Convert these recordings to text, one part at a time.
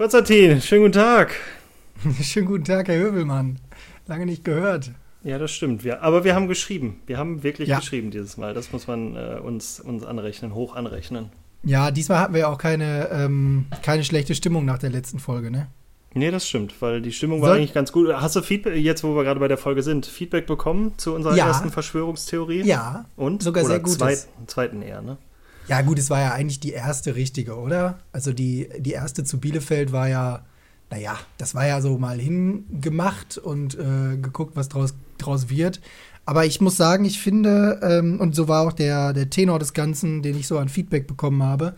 Konstantin, schönen guten Tag. schönen guten Tag, Herr Höbelmann. Lange nicht gehört. Ja, das stimmt. Wir, aber wir haben geschrieben. Wir haben wirklich ja. geschrieben dieses Mal. Das muss man äh, uns, uns anrechnen, hoch anrechnen. Ja, diesmal hatten wir ja auch keine, ähm, keine schlechte Stimmung nach der letzten Folge, ne? Nee, das stimmt, weil die Stimmung war Soll eigentlich ganz gut. Hast du Feedback, jetzt wo wir gerade bei der Folge sind, Feedback bekommen zu unserer ja. ersten Verschwörungstheorie? Ja. Und? Sogar oder sehr gut. Zweiten, zweiten eher, ne? Ja, gut, es war ja eigentlich die erste richtige, oder? Also die, die erste zu Bielefeld war ja, naja, das war ja so mal hingemacht und äh, geguckt, was draus, draus wird. Aber ich muss sagen, ich finde, ähm, und so war auch der, der Tenor des Ganzen, den ich so an Feedback bekommen habe,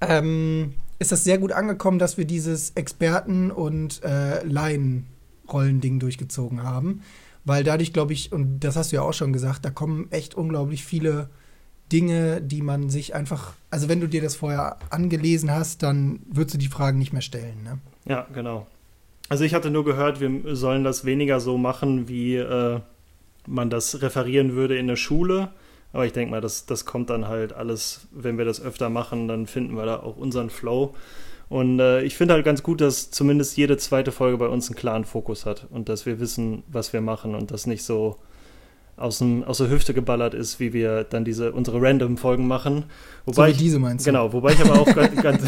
ähm, ist das sehr gut angekommen, dass wir dieses Experten- und äh, Laien-Rollending durchgezogen haben. Weil dadurch, glaube ich, und das hast du ja auch schon gesagt, da kommen echt unglaublich viele Dinge, die man sich einfach, also wenn du dir das vorher angelesen hast, dann würdest du die Fragen nicht mehr stellen. Ne? Ja, genau. Also ich hatte nur gehört, wir sollen das weniger so machen, wie äh, man das referieren würde in der Schule. Aber ich denke mal, das, das kommt dann halt alles, wenn wir das öfter machen, dann finden wir da auch unseren Flow. Und äh, ich finde halt ganz gut, dass zumindest jede zweite Folge bei uns einen klaren Fokus hat und dass wir wissen, was wir machen und das nicht so aus, dem, aus der Hüfte geballert ist, wie wir dann diese unsere Random-Folgen machen. Wobei so wie diese meinst du? Genau, wobei ich aber auch ganz,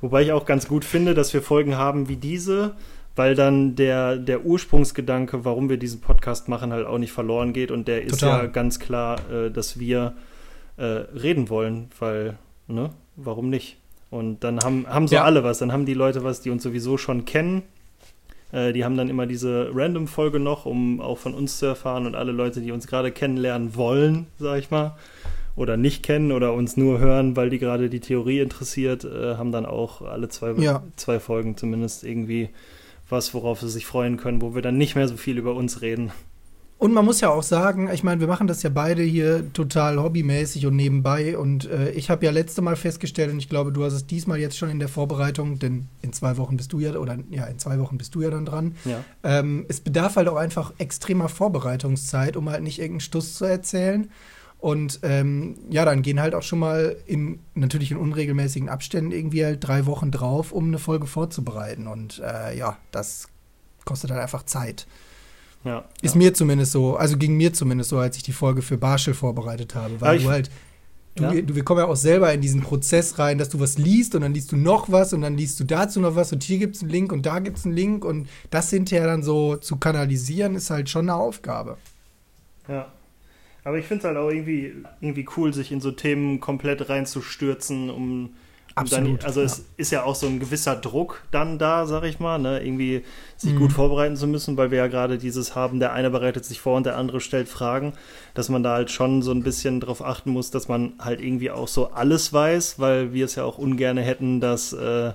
wobei ich auch ganz gut finde, dass wir Folgen haben wie diese, weil dann der, der Ursprungsgedanke, warum wir diesen Podcast machen, halt auch nicht verloren geht. Und der ist Total. ja ganz klar, äh, dass wir äh, reden wollen, weil, ne, warum nicht? Und dann haben, haben so ja. alle was. Dann haben die Leute was, die uns sowieso schon kennen äh, die haben dann immer diese Random-Folge noch, um auch von uns zu erfahren und alle Leute, die uns gerade kennenlernen wollen, sag ich mal, oder nicht kennen oder uns nur hören, weil die gerade die Theorie interessiert, äh, haben dann auch alle zwei, ja. zwei Folgen zumindest irgendwie was, worauf sie sich freuen können, wo wir dann nicht mehr so viel über uns reden. Und man muss ja auch sagen, ich meine, wir machen das ja beide hier total hobbymäßig und nebenbei. Und äh, ich habe ja letzte Mal festgestellt, und ich glaube, du hast es diesmal jetzt schon in der Vorbereitung, denn in zwei Wochen bist du ja, oder ja, in zwei Wochen bist du ja dann dran. Ja. Ähm, es bedarf halt auch einfach extremer Vorbereitungszeit, um halt nicht irgendeinen Stuss zu erzählen. Und ähm, ja, dann gehen halt auch schon mal in, natürlich in unregelmäßigen Abständen irgendwie halt drei Wochen drauf, um eine Folge vorzubereiten. Und äh, ja, das kostet halt einfach Zeit. Ja, ist ja. mir zumindest so, also ging mir zumindest so, als ich die Folge für Barschel vorbereitet habe, weil du halt, du, ja. du, wir kommen ja auch selber in diesen Prozess rein, dass du was liest und dann liest du noch was und dann liest du dazu noch was und hier gibt es einen Link und da gibt es einen Link und das hinterher dann so zu kanalisieren, ist halt schon eine Aufgabe. Ja. Aber ich finde es halt auch irgendwie, irgendwie cool, sich in so Themen komplett reinzustürzen, um Absolut. Dann, also ja. es ist ja auch so ein gewisser Druck dann da, sag ich mal, ne? irgendwie sich mhm. gut vorbereiten zu müssen, weil wir ja gerade dieses haben, der eine bereitet sich vor und der andere stellt Fragen, dass man da halt schon so ein bisschen drauf achten muss, dass man halt irgendwie auch so alles weiß, weil wir es ja auch ungern hätten, dass äh,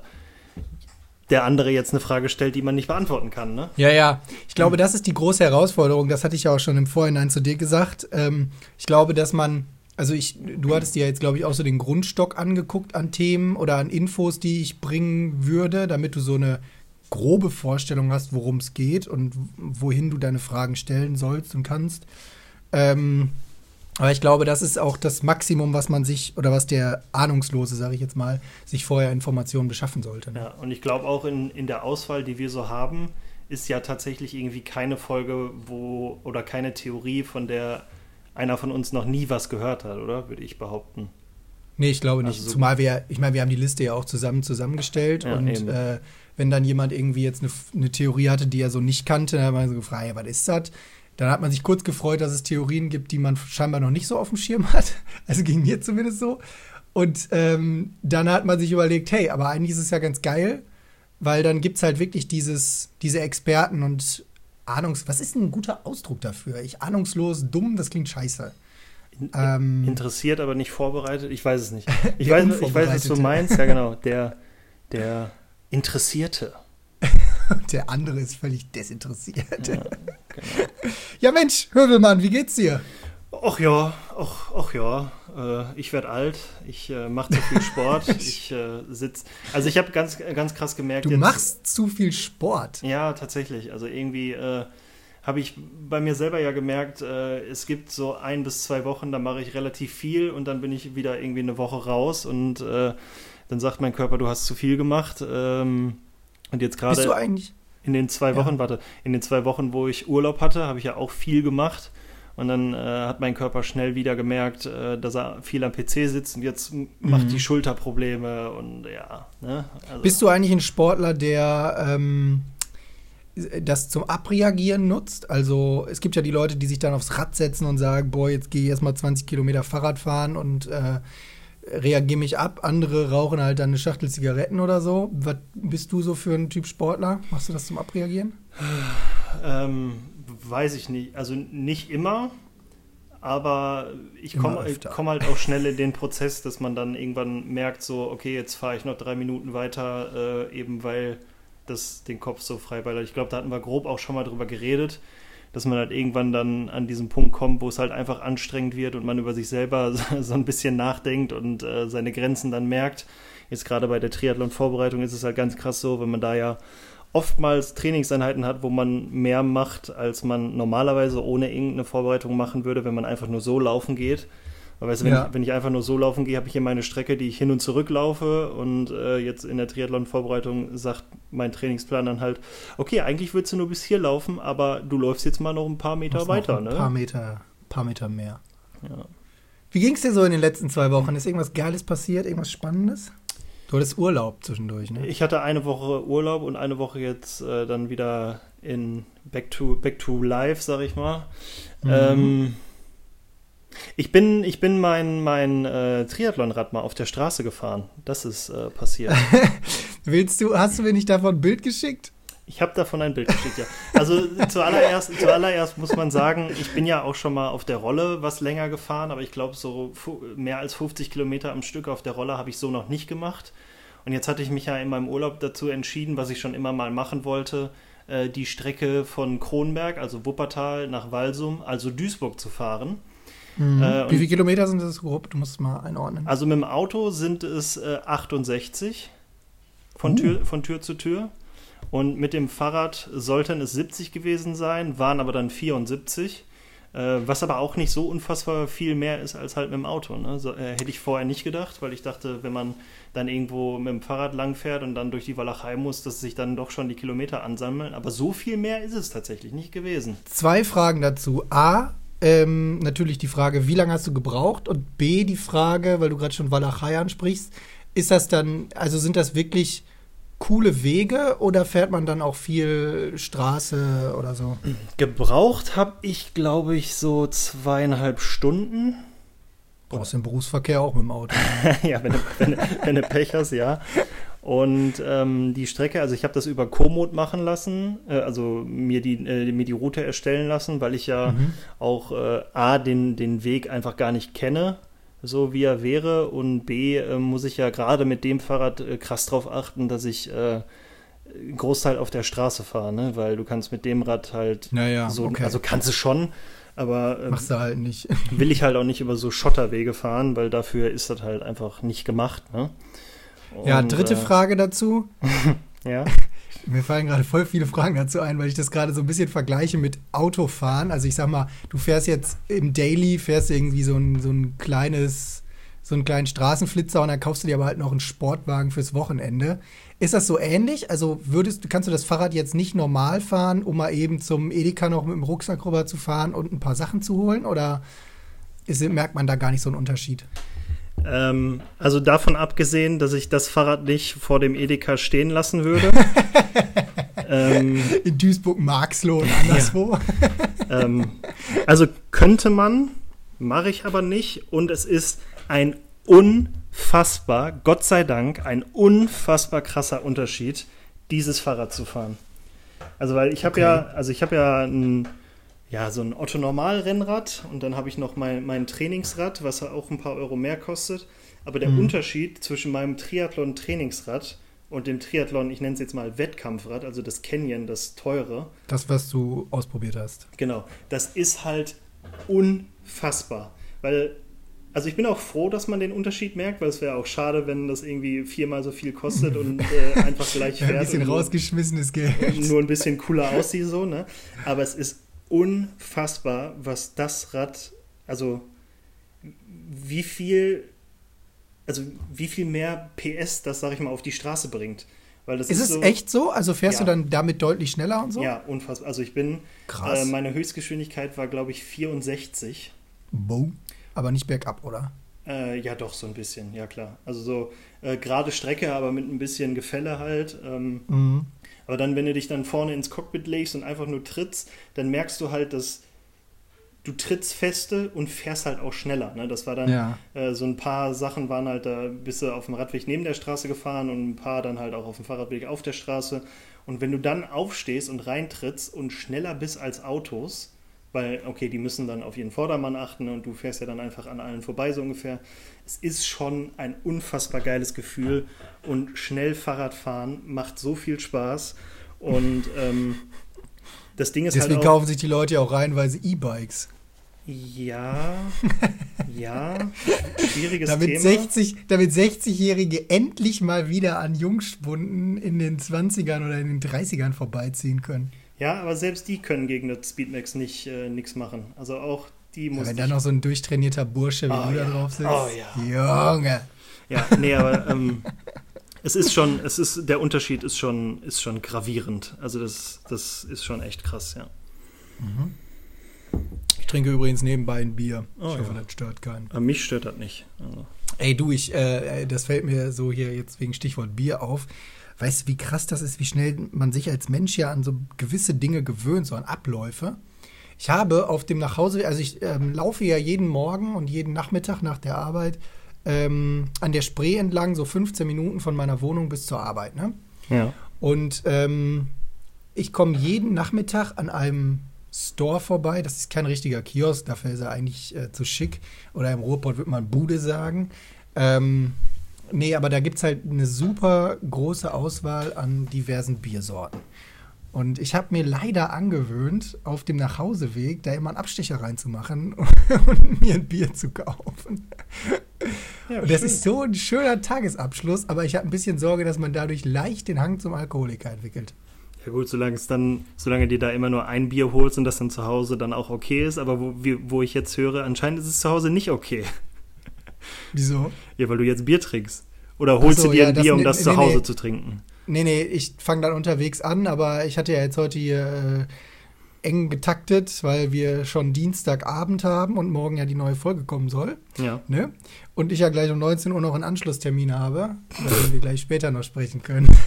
der andere jetzt eine Frage stellt, die man nicht beantworten kann. Ne? Ja, ja. Ich glaube, das ist die große Herausforderung. Das hatte ich ja auch schon im Vorhinein zu dir gesagt. Ähm, ich glaube, dass man also ich, du hattest dir jetzt, glaube ich, auch so den Grundstock angeguckt an Themen oder an Infos, die ich bringen würde, damit du so eine grobe Vorstellung hast, worum es geht und wohin du deine Fragen stellen sollst und kannst. Ähm, aber ich glaube, das ist auch das Maximum, was man sich oder was der Ahnungslose, sage ich jetzt mal, sich vorher Informationen beschaffen sollte. Ne? Ja, und ich glaube auch in, in der Auswahl, die wir so haben, ist ja tatsächlich irgendwie keine Folge, wo oder keine Theorie, von der einer von uns noch nie was gehört hat, oder? Würde ich behaupten. Nee, ich glaube nicht. Also so Zumal wir, ich meine, wir haben die Liste ja auch zusammen zusammengestellt ja, und äh, wenn dann jemand irgendwie jetzt eine, eine, Theorie hatte, die er so nicht kannte, dann hat man so gefragt, ja, was ist das? Dann hat man sich kurz gefreut, dass es Theorien gibt, die man scheinbar noch nicht so auf dem Schirm hat. Also ging mir zumindest so. Und ähm, dann hat man sich überlegt, hey, aber eigentlich ist es ja ganz geil, weil dann gibt es halt wirklich dieses, diese Experten und ahnungs... Was ist denn ein guter Ausdruck dafür? Ich ahnungslos, dumm, das klingt scheiße. Ähm, Interessiert, aber nicht vorbereitet? Ich weiß es nicht. Ich, weiß, ich weiß, was du meinst. Ja, genau. Der, der Interessierte. der andere ist völlig desinteressiert. Ja, genau. ja Mensch, Hövelmann, wie geht's dir? Ach ja, ach, ach ja. Äh, ich werde alt, ich äh, mache zu viel Sport, ich äh, sitze. Also ich habe ganz, ganz krass gemerkt. Du jetzt, machst zu viel Sport. Ja, tatsächlich. Also irgendwie äh, habe ich bei mir selber ja gemerkt, äh, es gibt so ein bis zwei Wochen, da mache ich relativ viel und dann bin ich wieder irgendwie eine Woche raus und äh, dann sagt mein Körper, du hast zu viel gemacht. Ähm, Und jetzt gerade. Bist du eigentlich? In den zwei Wochen, ja. warte, in den zwei Wochen, wo ich Urlaub hatte, habe ich ja auch viel gemacht. Und dann äh, hat mein Körper schnell wieder gemerkt, äh, dass er viel am PC sitzt und jetzt macht mhm. die Schulterprobleme und ja. Ne? Also. Bist du eigentlich ein Sportler, der ähm, das zum Abreagieren nutzt? Also es gibt ja die Leute, die sich dann aufs Rad setzen und sagen, boah, jetzt gehe ich erstmal 20 Kilometer Fahrrad fahren und äh, reagiere mich ab. Andere rauchen halt dann eine Schachtel Zigaretten oder so. Was bist du so für ein Typ Sportler? Machst du das zum Abreagieren? Ähm, weiß ich nicht. Also nicht immer, aber ich komme komm halt auch schnell in den Prozess, dass man dann irgendwann merkt, so, okay, jetzt fahre ich noch drei Minuten weiter, äh, eben weil das den Kopf so frei ballert. Ich glaube, da hatten wir grob auch schon mal drüber geredet, dass man halt irgendwann dann an diesen Punkt kommt, wo es halt einfach anstrengend wird und man über sich selber so ein bisschen nachdenkt und äh, seine Grenzen dann merkt. Jetzt gerade bei der Triathlon-Vorbereitung ist es halt ganz krass so, wenn man da ja oftmals Trainingseinheiten hat, wo man mehr macht, als man normalerweise ohne irgendeine Vorbereitung machen würde, wenn man einfach nur so laufen geht. Weil weißt du, wenn, ja. ich, wenn ich einfach nur so laufen gehe, habe ich hier meine Strecke, die ich hin und zurück laufe und äh, jetzt in der Triathlon-Vorbereitung sagt mein Trainingsplan dann halt, okay, eigentlich würdest du nur bis hier laufen, aber du läufst jetzt mal noch ein paar Meter weiter, ein ne? Paar Meter, paar Meter mehr. Ja. Wie ging es dir so in den letzten zwei Wochen? Ist irgendwas Geiles passiert, irgendwas Spannendes? Du hattest Urlaub zwischendurch, ne? Ich hatte eine Woche Urlaub und eine Woche jetzt äh, dann wieder in Back to, back to Life, sag ich mal. Mhm. Ähm, ich bin, ich bin mein, mein äh, Triathlonrad mal auf der Straße gefahren. Das ist äh, passiert. Willst du, hast du mir nicht davon ein Bild geschickt? Ich habe davon ein Bild geschickt, ja. Also zuallererst, zuallererst muss man sagen, ich bin ja auch schon mal auf der Rolle was länger gefahren, aber ich glaube, so mehr als 50 Kilometer am Stück auf der Rolle habe ich so noch nicht gemacht. Und jetzt hatte ich mich ja in meinem Urlaub dazu entschieden, was ich schon immer mal machen wollte, äh, die Strecke von Kronberg, also Wuppertal, nach Walsum, also Duisburg zu fahren. Mhm. Äh, Wie viele Kilometer sind das grob? Du musst es mal einordnen. Also mit dem Auto sind es äh, 68 von, uh. Tür, von Tür zu Tür. Und mit dem Fahrrad sollten es 70 gewesen sein, waren aber dann 74. Äh, was aber auch nicht so unfassbar viel mehr ist als halt mit dem Auto. Ne? So, äh, hätte ich vorher nicht gedacht, weil ich dachte, wenn man dann irgendwo mit dem Fahrrad langfährt und dann durch die Walachei muss, dass sich dann doch schon die Kilometer ansammeln. Aber so viel mehr ist es tatsächlich nicht gewesen. Zwei Fragen dazu. A, ähm, natürlich die Frage, wie lange hast du gebraucht? Und B, die Frage, weil du gerade schon Walachei ansprichst, ist das dann, also sind das wirklich coole Wege oder fährt man dann auch viel Straße oder so? Gebraucht habe ich, glaube ich, so zweieinhalb Stunden. Brauchst du im Berufsverkehr auch mit dem Auto. ja, wenn du, wenn, wenn du Pech hast, ja. Und ähm, die Strecke, also ich habe das über Komoot machen lassen, äh, also mir die, äh, mir die Route erstellen lassen, weil ich ja mhm. auch äh, A, den, den Weg einfach gar nicht kenne so wie er wäre. Und B, äh, muss ich ja gerade mit dem Fahrrad äh, krass drauf achten, dass ich äh, einen Großteil auf der Straße fahre, ne? weil du kannst mit dem Rad halt naja, so, okay. also kannst du schon, aber äh, machst du halt nicht. will ich halt auch nicht über so Schotterwege fahren, weil dafür ist das halt einfach nicht gemacht. Ne? Und, ja, dritte äh, Frage dazu. ja. Mir fallen gerade voll viele Fragen dazu ein, weil ich das gerade so ein bisschen vergleiche mit Autofahren. Also ich sag mal, du fährst jetzt im Daily, fährst irgendwie so ein, so ein kleines, so einen kleinen Straßenflitzer und dann kaufst du dir aber halt noch einen Sportwagen fürs Wochenende. Ist das so ähnlich? Also würdest, kannst du das Fahrrad jetzt nicht normal fahren, um mal eben zum Edeka noch mit dem Rucksack rüber zu fahren und ein paar Sachen zu holen? Oder ist, merkt man da gar nicht so einen Unterschied? Ähm, also davon abgesehen, dass ich das Fahrrad nicht vor dem Edeka stehen lassen würde. ähm, In Duisburg-Marxloh und anderswo. Ja. ähm, also könnte man, mache ich aber nicht. Und es ist ein unfassbar, Gott sei Dank, ein unfassbar krasser Unterschied, dieses Fahrrad zu fahren. Also weil ich habe okay. ja, also ich habe ja ein ja, so ein Otto-Normal-Rennrad und dann habe ich noch mein, mein Trainingsrad, was auch ein paar Euro mehr kostet. Aber der mhm. Unterschied zwischen meinem Triathlon-Trainingsrad und dem Triathlon, ich nenne es jetzt mal Wettkampfrad, also das Canyon, das teure. Das, was du ausprobiert hast. Genau, das ist halt unfassbar. Weil, also ich bin auch froh, dass man den Unterschied merkt, weil es wäre auch schade, wenn das irgendwie viermal so viel kostet und äh, einfach gleich fährt. ein bisschen rausgeschmissenes Geld. Nur ein bisschen cooler aussieht so, ne? Aber es ist unfassbar, was das Rad, also wie viel, also wie viel mehr PS das, sag ich mal, auf die Straße bringt. Weil das ist, ist es so, echt so? Also fährst ja. du dann damit deutlich schneller und so? Ja, unfassbar. Also ich bin, Krass. Äh, meine Höchstgeschwindigkeit war, glaube ich, 64. Boom. Aber nicht bergab, oder? Äh, ja, doch, so ein bisschen, ja klar. Also so äh, gerade Strecke, aber mit ein bisschen Gefälle halt. Ähm, mhm. Aber dann, wenn du dich dann vorne ins Cockpit legst und einfach nur trittst, dann merkst du halt, dass du trittst feste und fährst halt auch schneller. Ne? Das war dann ja. äh, so ein paar Sachen waren halt da, bist du auf dem Radweg neben der Straße gefahren und ein paar dann halt auch auf dem Fahrradweg auf der Straße. Und wenn du dann aufstehst und reintrittst und schneller bist als Autos, weil, okay, die müssen dann auf ihren Vordermann achten und du fährst ja dann einfach an allen vorbei, so ungefähr. Es ist schon ein unfassbar geiles Gefühl und schnell Fahrradfahren macht so viel Spaß und ähm, das Ding ist Deswegen halt auch, kaufen sich die Leute ja auch reihenweise E-Bikes. Ja, ja, schwieriges damit Thema. 60, damit 60-Jährige endlich mal wieder an Jungspunden in den 20ern oder in den 30ern vorbeiziehen können. Ja, aber selbst die können gegen das Speedmax nicht äh, nichts machen. Also auch die muss. Ja, wenn da noch so ein durchtrainierter Bursche wie oh, du ja. da drauf sitzt. Oh ja. Junge. Ja, nee, aber ähm, es ist schon, es ist, der Unterschied ist schon, ist schon gravierend. Also das, das ist schon echt krass, ja. Mhm. Ich trinke übrigens nebenbei ein Bier. Oh, ich hoffe, ja. das stört keinen. Aber mich stört das nicht. Also. Ey, du, ich, äh, das fällt mir so hier jetzt wegen Stichwort Bier auf. Weißt du, wie krass das ist, wie schnell man sich als Mensch ja an so gewisse Dinge gewöhnt, so an Abläufe. Ich habe auf dem Nachhause, also ich ähm, laufe ja jeden Morgen und jeden Nachmittag nach der Arbeit ähm, an der Spree entlang, so 15 Minuten von meiner Wohnung bis zur Arbeit. Ne? Ja. Und ähm, ich komme jeden Nachmittag an einem Store vorbei. Das ist kein richtiger Kiosk, dafür ist er eigentlich äh, zu schick. Oder im Ruhrpott würde man Bude sagen. Ähm, nee, aber da gibt es halt eine super große Auswahl an diversen Biersorten. Und ich habe mir leider angewöhnt, auf dem Nachhauseweg da immer einen Abstecher reinzumachen und mir ein Bier zu kaufen. Ja, und das schön. ist so ein schöner Tagesabschluss, aber ich habe ein bisschen Sorge, dass man dadurch leicht den Hang zum Alkoholiker entwickelt. Ja gut, solange es dann, solange dir da immer nur ein Bier holst und das dann zu Hause dann auch okay ist, aber wo, wie, wo ich jetzt höre, anscheinend ist es zu Hause nicht okay. Wieso? Ja, weil du jetzt Bier trinkst. Oder holst so, du dir ja, ein Bier, um das nee, zu Hause nee. zu trinken? Nee, nee, ich fange dann unterwegs an, aber ich hatte ja jetzt heute hier äh, eng getaktet, weil wir schon Dienstagabend haben und morgen ja die neue Folge kommen soll. Ja. Ne? Und ich ja gleich um 19 Uhr noch einen Anschlusstermin habe, über den wir gleich später noch sprechen können.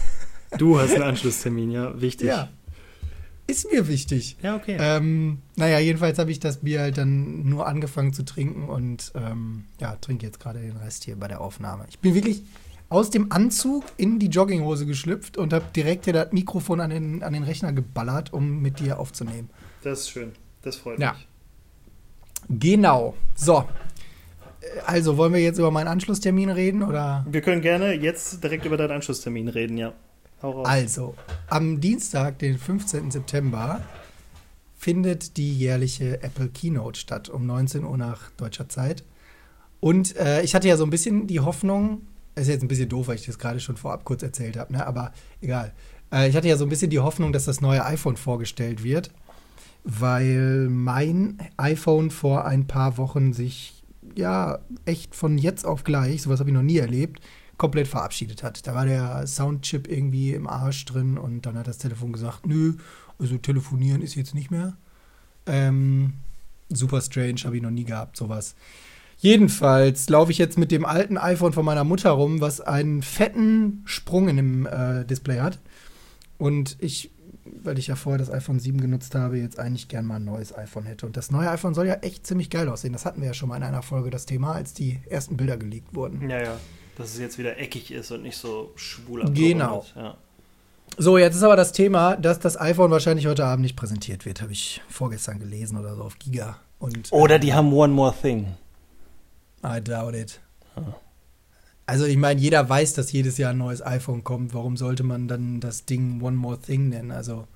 Du hast einen Anschlusstermin, ja, wichtig. Ja. Ist mir wichtig. Ja, okay. Ähm, naja, jedenfalls habe ich das Bier halt dann nur angefangen zu trinken und ähm, ja, trinke jetzt gerade den Rest hier bei der Aufnahme. Ich bin wirklich aus dem Anzug in die Jogginghose geschlüpft und habe direkt hier das Mikrofon an den, an den Rechner geballert, um mit dir aufzunehmen. Das ist schön. Das freut ja. mich. Genau. So. Also, wollen wir jetzt über meinen Anschlusstermin reden? Oder? Wir können gerne jetzt direkt über deinen Anschlusstermin reden, ja. Also, am Dienstag, den 15. September, findet die jährliche Apple Keynote statt, um 19 Uhr nach deutscher Zeit. Und äh, ich hatte ja so ein bisschen die Hoffnung, ist jetzt ein bisschen doof, weil ich das gerade schon vorab kurz erzählt habe, ne? aber egal. Äh, ich hatte ja so ein bisschen die Hoffnung, dass das neue iPhone vorgestellt wird, weil mein iPhone vor ein paar Wochen sich ja echt von jetzt auf gleich, sowas habe ich noch nie erlebt, komplett verabschiedet hat. Da war der Soundchip irgendwie im Arsch drin und dann hat das Telefon gesagt, nö, also telefonieren ist jetzt nicht mehr. Ähm, super strange, habe ich noch nie gehabt, sowas. Jedenfalls laufe ich jetzt mit dem alten iPhone von meiner Mutter rum, was einen fetten Sprung in dem äh, Display hat. Und ich, weil ich ja vorher das iPhone 7 genutzt habe, jetzt eigentlich gern mal ein neues iPhone hätte. Und das neue iPhone soll ja echt ziemlich geil aussehen. Das hatten wir ja schon mal in einer Folge, das Thema, als die ersten Bilder geleakt wurden. Ja, ja. Dass es jetzt wieder eckig ist und nicht so schwul Genau. Ja. So, jetzt ist aber das Thema, dass das iPhone wahrscheinlich heute Abend nicht präsentiert wird. Habe ich vorgestern gelesen oder so auf Giga. Und, oder die haben One More Thing. I doubt it. Also ich meine, jeder weiß, dass jedes Jahr ein neues iPhone kommt. Warum sollte man dann das Ding One More Thing nennen? Also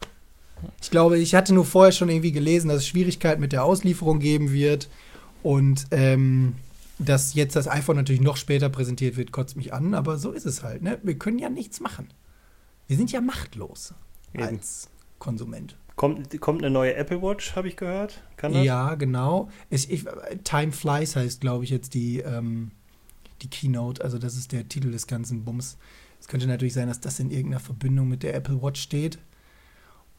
ich glaube, ich hatte nur vorher schon irgendwie gelesen, dass es Schwierigkeiten mit der Auslieferung geben wird. Und ähm, dass jetzt das iPhone natürlich noch später präsentiert wird, kotzt mich an. Aber so ist es halt. Ne? Wir können ja nichts machen. Wir sind ja machtlos Eben. als Konsument. Kommt, kommt eine neue Apple Watch, habe ich gehört. Kann das? Ja, genau. Ich, ich, Time Flies heißt, glaube ich, jetzt die, ähm, die Keynote. Also das ist der Titel des ganzen Bums. Es könnte natürlich sein, dass das in irgendeiner Verbindung mit der Apple Watch steht.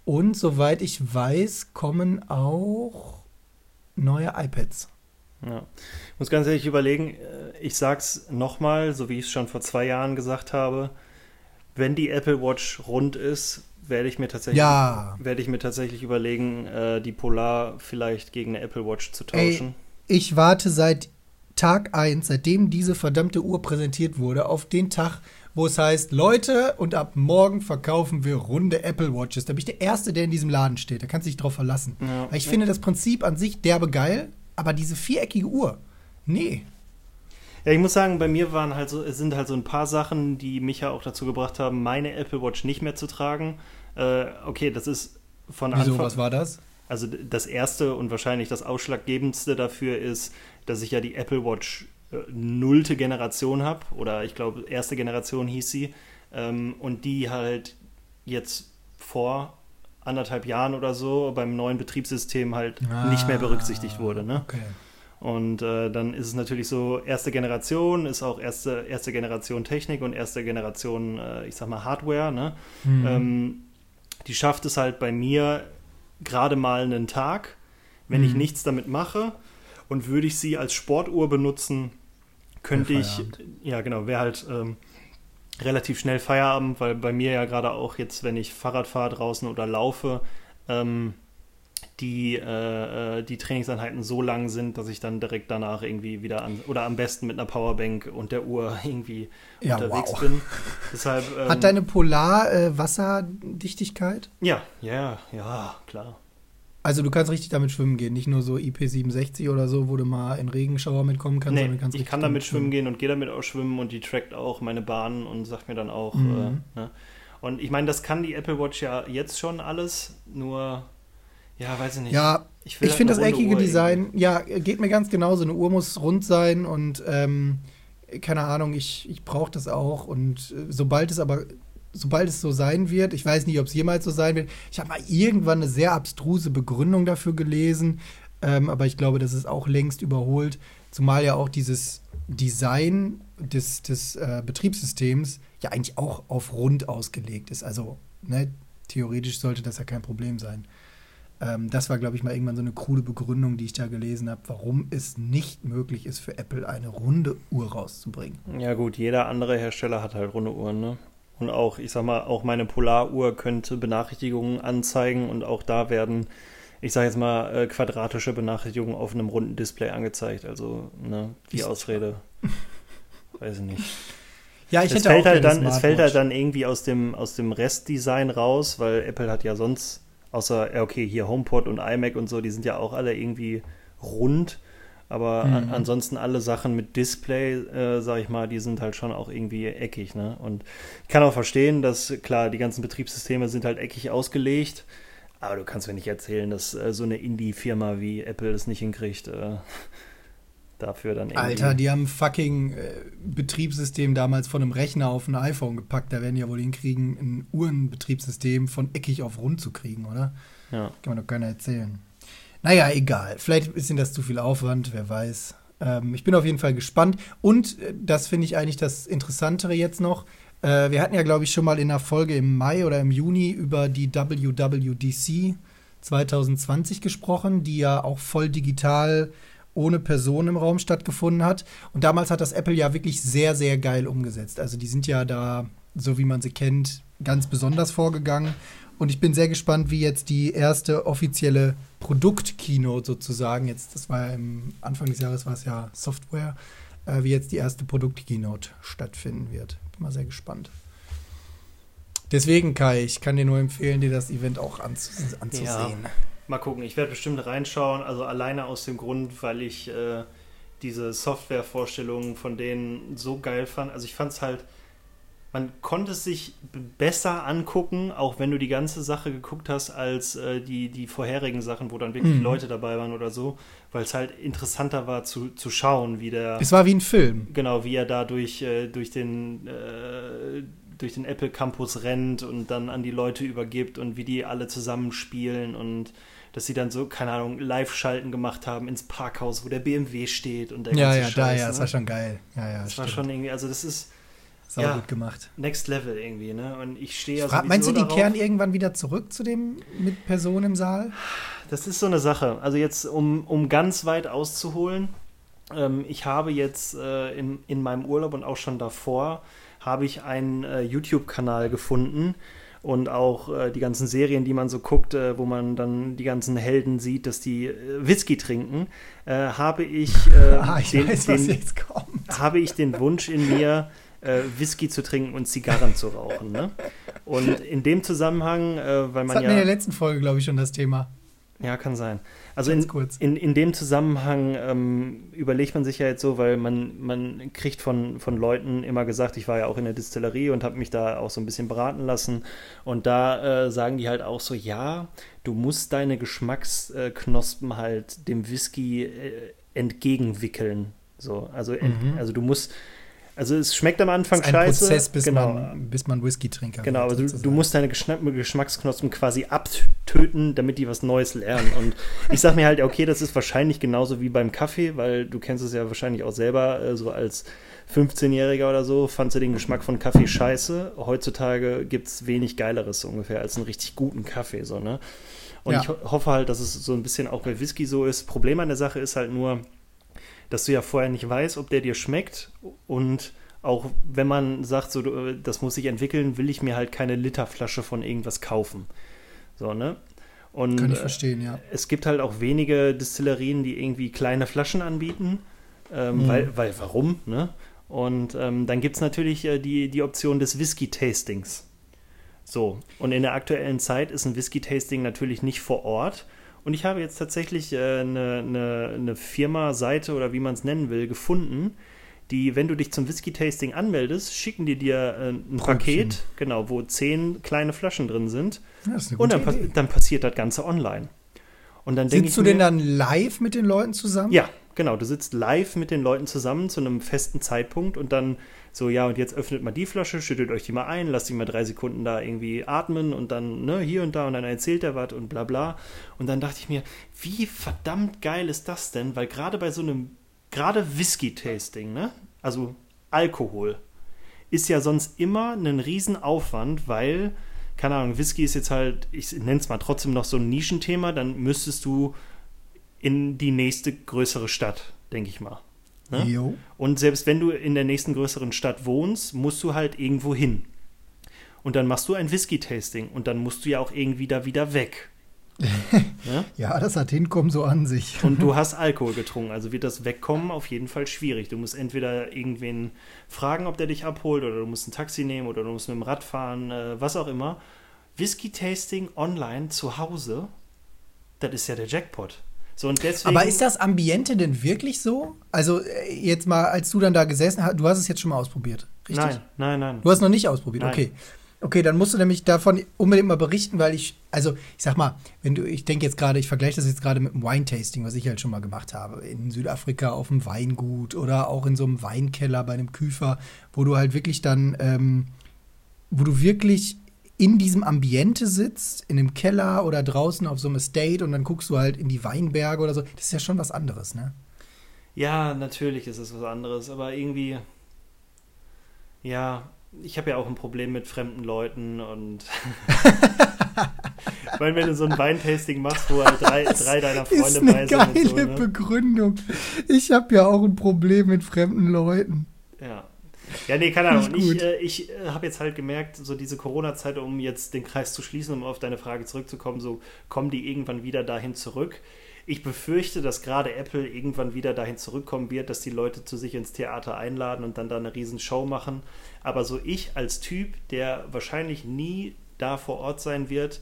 Und soweit ich weiß, kommen auch neue iPads. Ja. Ich muss ganz ehrlich überlegen, äh, ich sag's nochmal, so wie ich es schon vor zwei Jahren gesagt habe, wenn die Apple Watch rund ist, werde ich mir tatsächlich, ja. werde ich mir tatsächlich überlegen, äh, die Polar vielleicht gegen eine Apple Watch zu tauschen. Ey, ich warte seit Tag 1, seitdem diese verdammte Uhr präsentiert wurde, auf den Tag, wo es heißt, Leute, und ab morgen verkaufen wir runde Apple Watches. Da bin ich der Erste, der in diesem Laden steht. Da kannst du dich drauf verlassen. Ja. Ich finde das Prinzip an sich derbe geil, aber diese viereckige Uhr, nee. Ja, ich muss sagen, bei mir waren halt so, sind halt so ein paar Sachen, die mich ja auch dazu gebracht haben, meine Apple Watch nicht mehr zu tragen. Äh, okay, das ist von Wieso, Anfang. was war das? Also das erste und wahrscheinlich das ausschlaggebendste dafür ist, dass ich ja die Apple Watch äh, nullte Generation habe oder ich glaube erste Generation hieß sie ähm, und die halt jetzt vor anderthalb Jahren oder so beim neuen Betriebssystem halt ah, nicht mehr berücksichtigt wurde. Ne? Okay. Und äh, dann ist es natürlich so, erste Generation ist auch erste, erste Generation Technik und erste Generation, äh, ich sag mal, Hardware. Ne? Mhm. Ähm, die schafft es halt bei mir gerade mal einen Tag, wenn mhm. ich nichts damit mache. Und würde ich sie als Sportuhr benutzen, könnte ich, ja genau, wäre halt ähm, relativ schnell Feierabend, weil bei mir ja gerade auch jetzt, wenn ich Fahrrad fahre draußen oder laufe, ähm, die, äh, äh, die Trainingseinheiten so lang sind, dass ich dann direkt danach irgendwie wieder an oder am besten mit einer Powerbank und der Uhr irgendwie ja, unterwegs wow. bin. Deshalb, ähm, Hat deine Polar äh, Wasserdichtigkeit? Ja, ja, ja, klar. Also du kannst richtig damit schwimmen gehen, nicht nur so IP67 oder so, wo du mal in Regenschauer mitkommen kannst. Nee, kannst ich kann damit schwimmen gehen und gehe damit auch schwimmen und die trackt auch meine Bahnen und sagt mir dann auch. Mhm. Äh, ne? Und ich meine, das kann die Apple Watch ja jetzt schon alles, nur ja, weiß ich nicht. Ja, ich, ich halt finde das eckige Uhr Design, irgendwie. ja, geht mir ganz genauso. Eine Uhr muss rund sein und ähm, keine Ahnung, ich, ich brauche das auch. Und äh, sobald es aber, sobald es so sein wird, ich weiß nicht, ob es jemals so sein wird, ich habe mal irgendwann eine sehr abstruse Begründung dafür gelesen, ähm, aber ich glaube, das ist auch längst überholt. Zumal ja auch dieses Design des, des äh, Betriebssystems ja eigentlich auch auf rund ausgelegt ist. Also, ne, theoretisch sollte das ja kein Problem sein. Ähm, das war, glaube ich, mal irgendwann so eine krude Begründung, die ich da gelesen habe, warum es nicht möglich ist, für Apple eine runde Uhr rauszubringen. Ja, gut, jeder andere Hersteller hat halt runde Uhren, ne? Und auch, ich sag mal, auch meine Polaruhr könnte Benachrichtigungen anzeigen und auch da werden, ich sage jetzt mal, äh, quadratische Benachrichtigungen auf einem runden Display angezeigt. Also, ne, die Ausrede. Weiß ich nicht. Ja, ich es hätte fällt auch halt dann, Es fällt halt dann irgendwie aus dem, aus dem Restdesign raus, weil Apple hat ja sonst Außer, okay, hier HomePod und iMac und so, die sind ja auch alle irgendwie rund. Aber mhm. an, ansonsten alle Sachen mit Display, äh, sag ich mal, die sind halt schon auch irgendwie eckig. Ne? Und ich kann auch verstehen, dass, klar, die ganzen Betriebssysteme sind halt eckig ausgelegt. Aber du kannst mir nicht erzählen, dass äh, so eine Indie-Firma wie Apple es nicht hinkriegt. Äh, dafür dann irgendwie. Alter, die haben ein fucking äh, Betriebssystem damals von einem Rechner auf ein iPhone gepackt. Da werden die ja wohl hinkriegen, ein Uhrenbetriebssystem von eckig auf rund zu kriegen, oder? Ja. Kann man doch keiner erzählen. Naja, egal. Vielleicht ist das zu viel Aufwand, wer weiß. Ähm, ich bin auf jeden Fall gespannt. Und äh, das finde ich eigentlich das Interessantere jetzt noch. Äh, wir hatten ja, glaube ich, schon mal in einer Folge im Mai oder im Juni über die WWDC 2020 gesprochen, die ja auch voll digital ohne Person im Raum stattgefunden hat. Und damals hat das Apple ja wirklich sehr, sehr geil umgesetzt. Also die sind ja da, so wie man sie kennt, ganz besonders vorgegangen. Und ich bin sehr gespannt, wie jetzt die erste offizielle Produkt-Keynote sozusagen, jetzt, das war ja im Anfang des Jahres, war es ja Software, äh, wie jetzt die erste Produkt-Keynote stattfinden wird. Bin mal sehr gespannt. Deswegen, Kai, ich kann dir nur empfehlen, dir das Event auch anzus anzusehen. Ja. Mal gucken, ich werde bestimmt reinschauen, also alleine aus dem Grund, weil ich äh, diese Softwarevorstellungen von denen so geil fand. Also ich fand es halt, man konnte es sich besser angucken, auch wenn du die ganze Sache geguckt hast, als äh, die, die vorherigen Sachen, wo dann wirklich mhm. Leute dabei waren oder so, weil es halt interessanter war zu, zu schauen, wie der. Es war wie ein Film. Genau, wie er da durch, äh, durch den. Äh, durch den Apple Campus rennt und dann an die Leute übergibt und wie die alle zusammenspielen und dass sie dann so, keine Ahnung, Live-Schalten gemacht haben ins Parkhaus, wo der BMW steht und der Ja, ja, Scheiß, ja, ne? das war schon geil. Ja, ja, das stimmt. war schon irgendwie, also das ist. Sau ja, gut gemacht. Next Level irgendwie, ne? Und ich stehe ja so. Meinst du, die darauf. kehren irgendwann wieder zurück zu dem mit Personen im Saal? Das ist so eine Sache. Also jetzt, um, um ganz weit auszuholen, ähm, ich habe jetzt äh, in, in meinem Urlaub und auch schon davor, habe ich einen äh, YouTube-Kanal gefunden, und auch äh, die ganzen Serien, die man so guckt, äh, wo man dann die ganzen Helden sieht, dass die äh, Whisky trinken, äh, habe ich, äh, ah, ich den, weiß, den habe ich den Wunsch in mir, äh, Whisky zu trinken und Zigarren zu rauchen. Ne? Und in dem Zusammenhang, weil man das hatten ja in der letzten Folge, glaube ich, schon das Thema. Ja, kann sein. Also in, in, in, dem Zusammenhang ähm, überlegt man sich ja jetzt so, weil man, man kriegt von, von Leuten immer gesagt, ich war ja auch in der Distillerie und habe mich da auch so ein bisschen beraten lassen. Und da äh, sagen die halt auch so, ja, du musst deine Geschmacksknospen halt dem Whisky äh, entgegenwickeln. So, also, mhm. also du musst also es schmeckt am Anfang das ist ein scheiße. Prozess, bis genau. man, bis man Whisky-Trinker Genau, aber du, du, musst deine Geschmacksknospen quasi abtöten, damit die was Neues lernen. Und ich sag mir halt, okay, das ist wahrscheinlich genauso wie beim Kaffee, weil du kennst es ja wahrscheinlich auch selber, äh, so als 15-Jähriger oder so, fandst du den Geschmack von Kaffee scheiße. Heutzutage gibt es wenig Geileres so ungefähr als einen richtig guten Kaffee, so, ne? Und ja. ich ho hoffe halt, dass es so ein bisschen auch bei Whisky so ist. Problem an der Sache ist halt nur, dass du ja vorher nicht weißt, ob der dir schmeckt und auch wenn man sagt, so, das muss sich entwickeln, will ich mir halt keine Literflasche von irgendwas kaufen. So, ne? Und, Kann ich äh, verstehen, ja. Es gibt halt auch wenige Distillerien, die irgendwie kleine Flaschen anbieten. Ähm, mhm. weil, weil, warum, ne? Und ähm, dann gibt es natürlich äh, die, die Option des Whisky-Tastings. So, und in der aktuellen Zeit ist ein Whisky-Tasting natürlich nicht vor Ort, und ich habe jetzt tatsächlich äh, eine, eine, eine Firma-Seite oder wie man es nennen will, gefunden, die, wenn du dich zum Whisky-Tasting anmeldest, schicken die dir äh, ein Pröbchen. Paket, genau, wo zehn kleine Flaschen drin sind. Ja, und dann, dann, passiert das Ganze online. Und dann Sitzt du denn dann live mit den Leuten zusammen? Ja, genau. Du sitzt live mit den Leuten zusammen zu einem festen Zeitpunkt und dann so, ja, und jetzt öffnet mal die Flasche, schüttelt euch die mal ein, lasst die mal drei Sekunden da irgendwie atmen und dann, ne, hier und da und dann erzählt er was und bla bla. Und dann dachte ich mir, wie verdammt geil ist das denn? Weil gerade bei so einem, gerade Whisky-Tasting, ne, also Alkohol, ist ja sonst immer ein Riesenaufwand, weil, keine Ahnung, Whisky ist jetzt halt, ich nenne es mal trotzdem noch so ein Nischenthema, dann müsstest du in die nächste größere Stadt, denke ich mal. Ne? Und selbst wenn du in der nächsten größeren Stadt wohnst, musst du halt irgendwo hin. Und dann machst du ein Whisky-Tasting und dann musst du ja auch irgendwie da wieder weg. ja? ja? das hat Hinkommen so an sich. Und du hast Alkohol getrunken, also wird das Wegkommen auf jeden Fall schwierig. Du musst entweder irgendwen fragen, ob der dich abholt, oder du musst ein Taxi nehmen, oder du musst mit dem Rad fahren, äh, was auch immer. Whisky-Tasting online zu Hause, das ist ja der Jackpot. So, und deswegen, Aber ist das Ambiente denn wirklich so? Also äh, jetzt mal, als du dann da gesessen hast, du hast es jetzt schon mal ausprobiert, richtig? Nein, nein, nein. Du hast noch nicht ausprobiert, nein. okay. Okay, dann musst du nämlich davon unbedingt mal berichten, weil ich, also ich sag mal, wenn du, ich denke jetzt gerade, ich vergleiche das jetzt gerade mit dem Wine-Tasting, was ich halt schon mal gemacht habe, in Südafrika auf dem Weingut oder auch in so einem Weinkeller bei einem Küfer, wo du halt wirklich dann, ähm, wo du wirklich in diesem Ambiente sitzt, in einem Keller oder draußen auf so einem Estate und dann guckst du halt in die Weinberge oder so. Das ist ja schon was anderes, ne? Ja, natürlich ist es was anderes, aber irgendwie, ja, ich habe ja auch ein Problem mit fremden Leuten und weil wenn du so ein Weintasting machst, wo halt drei, drei deiner Freunde bei sind. Geile so, ne? Begründung. Ich habe ja auch ein Problem mit fremden Leuten. Ja, ja, nee, keine Ahnung. Ich, äh, ich äh, habe jetzt halt gemerkt, so diese Corona-Zeit, um jetzt den Kreis zu schließen, um auf deine Frage zurückzukommen, so kommen die irgendwann wieder dahin zurück. Ich befürchte, dass gerade Apple irgendwann wieder dahin zurückkommen wird, dass die Leute zu sich ins Theater einladen und dann da eine riesen Show machen. Aber so ich als Typ, der wahrscheinlich nie da vor Ort sein wird,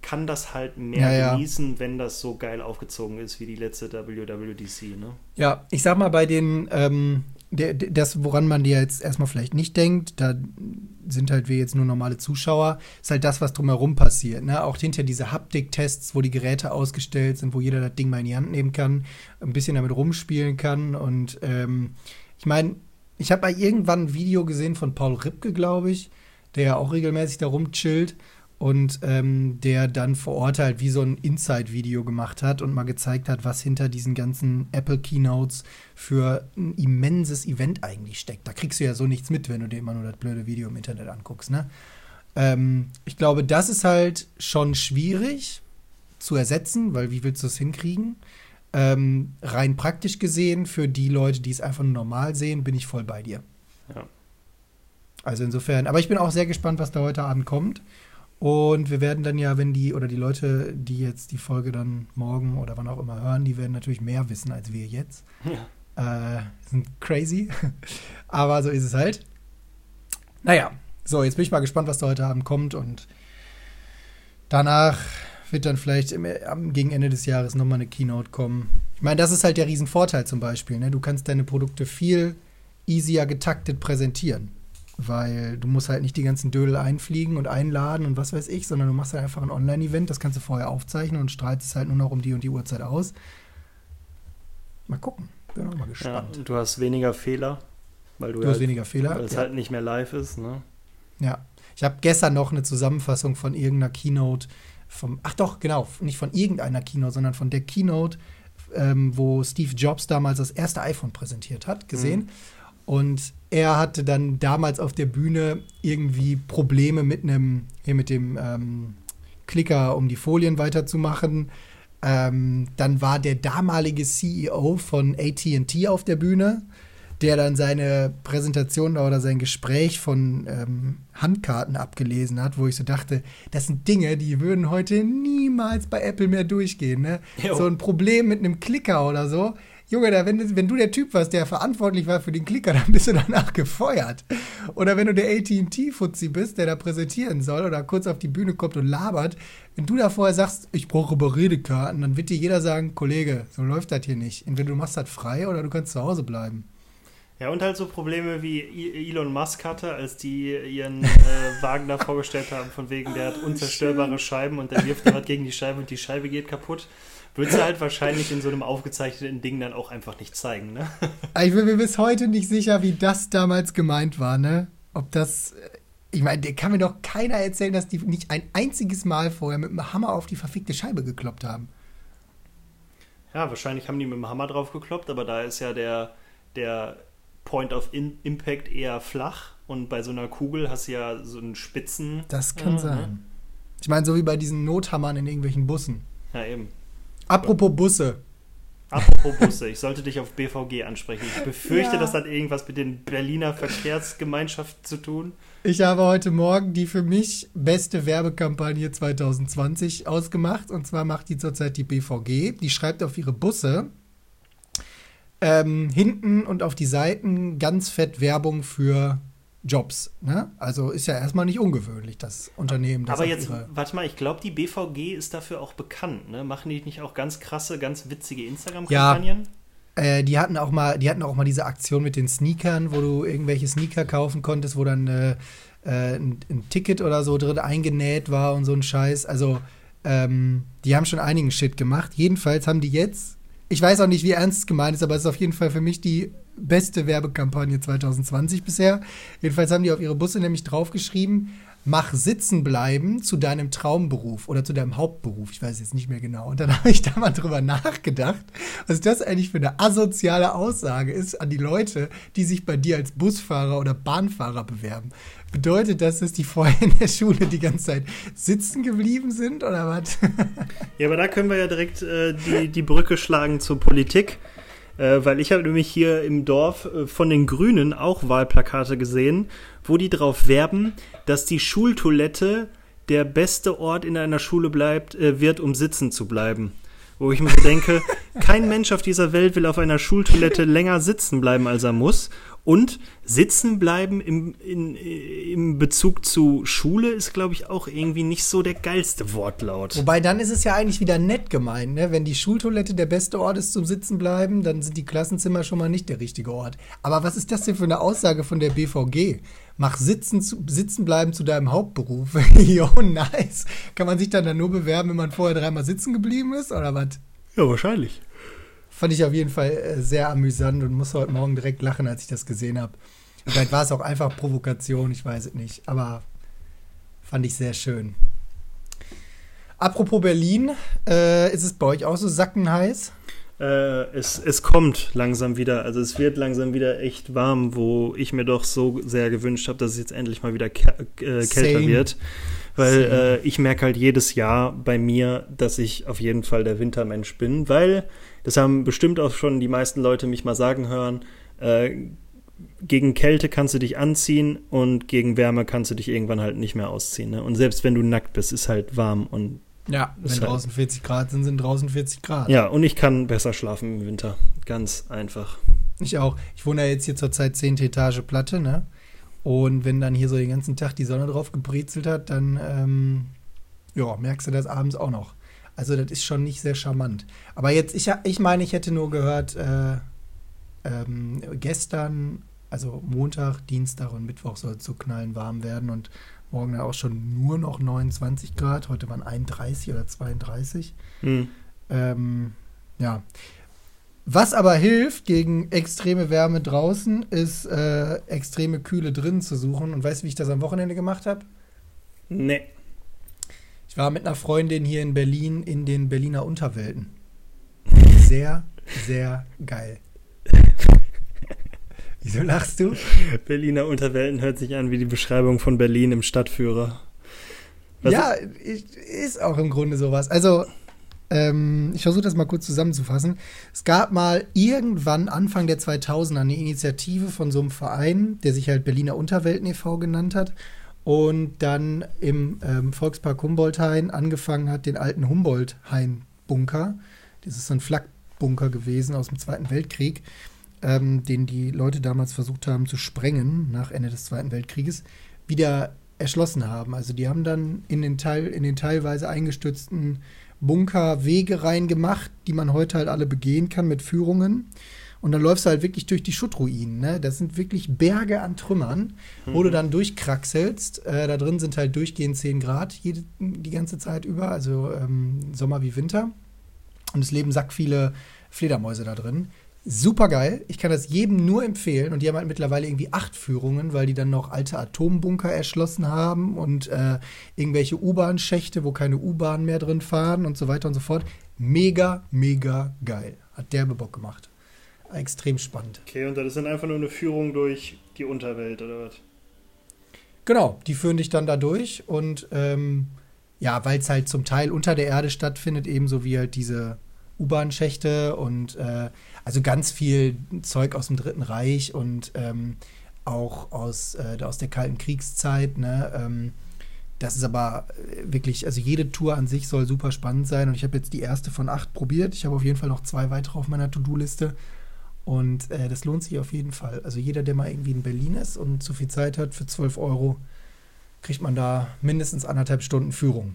kann das halt mehr ja, genießen, ja. wenn das so geil aufgezogen ist wie die letzte WWDC. Ne? Ja, ich sag mal, bei den ähm, der, das, woran man dir jetzt erstmal vielleicht nicht denkt, da sind halt wir jetzt nur normale Zuschauer, ist halt das, was drumherum passiert. Ne? Auch hinter diese Haptik-Tests, wo die Geräte ausgestellt sind, wo jeder das Ding mal in die Hand nehmen kann, ein bisschen damit rumspielen kann. Und ähm, ich meine, ich habe mal irgendwann ein Video gesehen von Paul Ripke, glaube ich, der ja auch regelmäßig da rumchillt. Und ähm, der dann vor Ort halt wie so ein Inside-Video gemacht hat und mal gezeigt hat, was hinter diesen ganzen Apple Keynotes für ein immenses Event eigentlich steckt. Da kriegst du ja so nichts mit, wenn du dir immer nur das blöde Video im Internet anguckst, ne? Ähm, ich glaube, das ist halt schon schwierig zu ersetzen, weil wie willst du es hinkriegen? Ähm, rein praktisch gesehen, für die Leute, die es einfach nur normal sehen, bin ich voll bei dir. Ja. Also insofern, aber ich bin auch sehr gespannt, was da heute Abend kommt. Und wir werden dann ja, wenn die, oder die Leute, die jetzt die Folge dann morgen oder wann auch immer hören, die werden natürlich mehr wissen als wir jetzt. Ja. Äh, sind crazy. Aber so ist es halt. Naja, so, jetzt bin ich mal gespannt, was da heute Abend kommt. Und danach wird dann vielleicht im, gegen Ende des Jahres nochmal eine Keynote kommen. Ich meine, das ist halt der Riesenvorteil zum Beispiel. Ne? Du kannst deine Produkte viel easier getaktet präsentieren weil du musst halt nicht die ganzen Dödel einfliegen und einladen und was weiß ich, sondern du machst halt einfach ein Online-Event, das kannst du vorher aufzeichnen und strahlst es halt nur noch um die und die Uhrzeit aus. Mal gucken, bin auch mal gespannt. Ja, du hast weniger Fehler, weil du, du halt, hast weniger Fehler, weil es ja. halt nicht mehr live ist, ne? Ja, ich habe gestern noch eine Zusammenfassung von irgendeiner Keynote vom, ach doch, genau, nicht von irgendeiner Keynote, sondern von der Keynote, ähm, wo Steve Jobs damals das erste iPhone präsentiert hat, gesehen. Mhm. Und er hatte dann damals auf der Bühne irgendwie Probleme mit einem, hier mit dem ähm, Klicker, um die Folien weiterzumachen. Ähm, dann war der damalige CEO von ATT auf der Bühne, der dann seine Präsentation oder sein Gespräch von ähm, Handkarten abgelesen hat, wo ich so dachte, das sind Dinge, die würden heute niemals bei Apple mehr durchgehen. Ne? So ein Problem mit einem Klicker oder so Junge, da, wenn, wenn du der Typ warst, der verantwortlich war für den Klicker, dann bist du danach gefeuert. Oder wenn du der AT&T-Fuzzi bist, der da präsentieren soll oder kurz auf die Bühne kommt und labert, wenn du da vorher sagst, ich brauche Überredekarten, dann wird dir jeder sagen, Kollege, so läuft das hier nicht. Entweder du machst das frei oder du kannst zu Hause bleiben. Ja, und halt so Probleme wie Elon Musk hatte, als die ihren äh, Wagen da vorgestellt haben, von wegen, der hat unzerstörbare Scheiben und der wirft jemand gegen die Scheibe und die Scheibe geht kaputt. Würdest du halt wahrscheinlich in so einem aufgezeichneten Ding dann auch einfach nicht zeigen, ne? Ich bin mir bis heute nicht sicher, wie das damals gemeint war, ne? Ob das. Ich meine, der kann mir doch keiner erzählen, dass die nicht ein einziges Mal vorher mit dem Hammer auf die verfickte Scheibe gekloppt haben. Ja, wahrscheinlich haben die mit dem Hammer drauf gekloppt, aber da ist ja der, der Point of In Impact eher flach und bei so einer Kugel hast du ja so einen spitzen. Das kann ja, sein. Ich meine, so wie bei diesen Nothammern in irgendwelchen Bussen. Ja, eben. Apropos Busse. Apropos Busse, ich sollte dich auf BVG ansprechen. Ich befürchte, ja. das hat irgendwas mit den Berliner Verkehrsgemeinschaften zu tun. Ich habe heute Morgen die für mich beste Werbekampagne 2020 ausgemacht. Und zwar macht die zurzeit die BVG. Die schreibt auf ihre Busse ähm, hinten und auf die Seiten ganz fett Werbung für Jobs. Ne? Also ist ja erstmal nicht ungewöhnlich, das Unternehmen. Das Aber jetzt, warte mal, ich glaube, die BVG ist dafür auch bekannt. Ne? Machen die nicht auch ganz krasse, ganz witzige Instagram-Kampagnen? Ja. Äh, die hatten auch mal, die hatten auch mal diese Aktion mit den Sneakern, wo du irgendwelche Sneaker kaufen konntest, wo dann äh, äh, ein, ein, Ticket oder so drin eingenäht war und so ein Scheiß. Also ähm, die haben schon einigen Shit gemacht. Jedenfalls haben die jetzt, ich weiß auch nicht, wie ernst gemeint ist, aber es ist auf jeden Fall für mich die beste Werbekampagne 2020 bisher. Jedenfalls haben die auf ihre Busse nämlich draufgeschrieben, mach sitzen bleiben zu deinem Traumberuf oder zu deinem Hauptberuf. Ich weiß jetzt nicht mehr genau. Und dann habe ich da mal drüber nachgedacht, was das eigentlich für eine asoziale Aussage ist an die Leute, die sich bei dir als Busfahrer oder Bahnfahrer bewerben. Bedeutet das, dass die vorher in der Schule die ganze Zeit sitzen geblieben sind oder was? ja, aber da können wir ja direkt äh, die, die Brücke schlagen zur Politik. Äh, weil ich habe nämlich hier im Dorf äh, von den Grünen auch Wahlplakate gesehen, wo die darauf werben, dass die Schultoilette der beste Ort in einer Schule bleibt, äh, wird, um sitzen zu bleiben. Wo ich mir denke, kein Mensch auf dieser Welt will auf einer Schultoilette länger sitzen bleiben, als er muss. Und sitzen bleiben im, in, im Bezug zu Schule ist, glaube ich, auch irgendwie nicht so der geilste Wortlaut. Wobei dann ist es ja eigentlich wieder nett gemeint, ne? Wenn die Schultoilette der beste Ort ist zum Sitzen bleiben, dann sind die Klassenzimmer schon mal nicht der richtige Ort. Aber was ist das denn für eine Aussage von der BVG? Mach Sitzen, zu, sitzen bleiben zu deinem Hauptberuf. jo, nice. Kann man sich dann, dann nur bewerben, wenn man vorher dreimal sitzen geblieben ist, oder was? Ja, wahrscheinlich. Fand ich auf jeden Fall äh, sehr amüsant und muss heute Morgen direkt lachen, als ich das gesehen habe. Vielleicht war es auch einfach Provokation, ich weiß es nicht. Aber fand ich sehr schön. Apropos Berlin, äh, ist es bei euch auch so sackenheiß? Äh, es, es kommt langsam wieder. Also es wird langsam wieder echt warm, wo ich mir doch so sehr gewünscht habe, dass es jetzt endlich mal wieder äh, kälter Same. wird. Weil äh, ich merke halt jedes Jahr bei mir, dass ich auf jeden Fall der Wintermensch bin, weil das haben bestimmt auch schon die meisten Leute mich mal sagen hören. Äh, gegen Kälte kannst du dich anziehen und gegen Wärme kannst du dich irgendwann halt nicht mehr ausziehen. Ne? Und selbst wenn du nackt bist, ist halt warm und ja, wenn halt draußen 40 Grad sind, sind draußen 40 Grad. Ja, und ich kann besser schlafen im Winter. Ganz einfach. Ich auch. Ich wohne ja jetzt hier zurzeit 10. Etage Platte, ne? Und wenn dann hier so den ganzen Tag die Sonne drauf gebrezelt hat, dann ähm, ja, merkst du das abends auch noch. Also das ist schon nicht sehr charmant. Aber jetzt, ich, ich meine, ich hätte nur gehört, äh, ähm, gestern, also Montag, Dienstag und Mittwoch soll es so knallen warm werden und morgen dann auch schon nur noch 29 Grad. Heute waren 31 oder 32. Mhm. Ähm, ja. Was aber hilft gegen extreme Wärme draußen, ist äh, extreme Kühle drinnen zu suchen. Und weißt du, wie ich das am Wochenende gemacht habe? Nee. Ich war mit einer Freundin hier in Berlin in den Berliner Unterwelten. Sehr, sehr geil. Wieso lachst du? Berliner Unterwelten hört sich an wie die Beschreibung von Berlin im Stadtführer. Was ja, ist auch im Grunde sowas. Also, ähm, ich versuche das mal kurz zusammenzufassen. Es gab mal irgendwann Anfang der 2000er eine Initiative von so einem Verein, der sich halt Berliner Unterwelten e.V. genannt hat und dann im ähm, Volkspark Humboldt-Hain angefangen hat, den alten Humboldt-Hain-Bunker, das ist so ein Flakbunker gewesen aus dem Zweiten Weltkrieg, ähm, den die Leute damals versucht haben zu sprengen nach Ende des Zweiten Weltkrieges, wieder erschlossen haben. Also die haben dann in den, Teil, in den teilweise eingestürzten Bunker Wege reingemacht, die man heute halt alle begehen kann mit Führungen. Und dann läufst du halt wirklich durch die Schuttruinen. Ne? Das sind wirklich Berge an Trümmern, mhm. wo du mhm. dann durchkraxelst. Äh, da drin sind halt durchgehend 10 Grad jede, die ganze Zeit über, also ähm, Sommer wie Winter. Und es leben sack viele Fledermäuse da drin. Super geil. Ich kann das jedem nur empfehlen. Und die haben halt mittlerweile irgendwie acht Führungen, weil die dann noch alte Atombunker erschlossen haben und äh, irgendwelche U-Bahn-Schächte, wo keine U-Bahn mehr drin fahren und so weiter und so fort. Mega, mega geil. Hat derbe Bock gemacht. Extrem spannend. Okay, und das ist dann einfach nur eine Führung durch die Unterwelt, oder was? Genau, die führen dich dann da durch und ähm, ja, weil es halt zum Teil unter der Erde stattfindet, ebenso wie halt diese U-Bahn-Schächte und äh, also ganz viel Zeug aus dem Dritten Reich und ähm, auch aus, äh, aus der Kalten Kriegszeit. Ne? Ähm, das ist aber äh, wirklich, also jede Tour an sich soll super spannend sein und ich habe jetzt die erste von acht probiert. Ich habe auf jeden Fall noch zwei weitere auf meiner To-Do-Liste und äh, das lohnt sich auf jeden Fall. Also jeder, der mal irgendwie in Berlin ist und zu viel Zeit hat, für 12 Euro kriegt man da mindestens anderthalb Stunden Führung.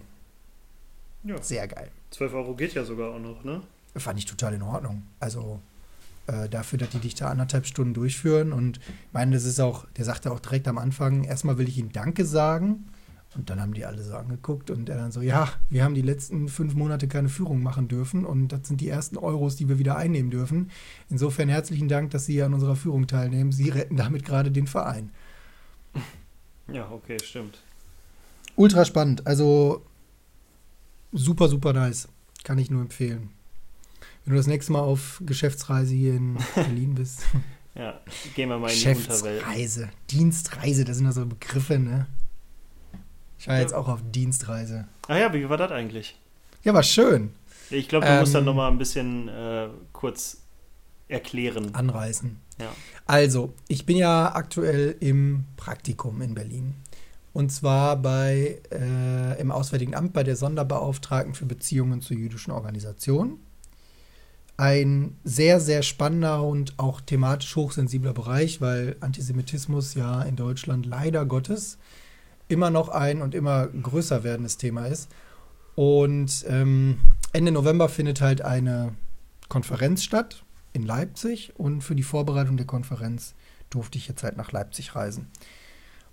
Ja. Sehr geil. 12 Euro geht ja sogar auch noch, ne? Fand ich total in Ordnung. Also äh, dafür, dass die dich da anderthalb Stunden durchführen. Und ich meine, das ist auch, der sagte auch direkt am Anfang, erstmal will ich ihm Danke sagen. Und dann haben die alle so angeguckt und er dann so, ja, wir haben die letzten fünf Monate keine Führung machen dürfen und das sind die ersten Euros, die wir wieder einnehmen dürfen. Insofern herzlichen Dank, dass Sie an unserer Führung teilnehmen. Sie retten damit gerade den Verein. Ja, okay, stimmt. Ultra spannend. Also super, super nice. Kann ich nur empfehlen. Wenn du das nächste Mal auf Geschäftsreise hier in Berlin bist. ja, gehen wir mal in die Unterwelt. Geschäftsreise, Dienstreise, das sind ja so Begriffe, ne? Ich war ja. jetzt auch auf Dienstreise. Ah ja, wie war das eigentlich? Ja, war schön. Ich glaube, du ähm, musst dann noch mal ein bisschen äh, kurz erklären. Anreißen. Ja. Also, ich bin ja aktuell im Praktikum in Berlin. Und zwar bei, äh, im Auswärtigen Amt bei der Sonderbeauftragten für Beziehungen zu jüdischen Organisationen ein sehr, sehr spannender und auch thematisch hochsensibler Bereich, weil Antisemitismus ja in Deutschland leider Gottes immer noch ein und immer größer werdendes Thema ist. Und ähm, Ende November findet halt eine Konferenz statt in Leipzig und für die Vorbereitung der Konferenz durfte ich jetzt halt nach Leipzig reisen.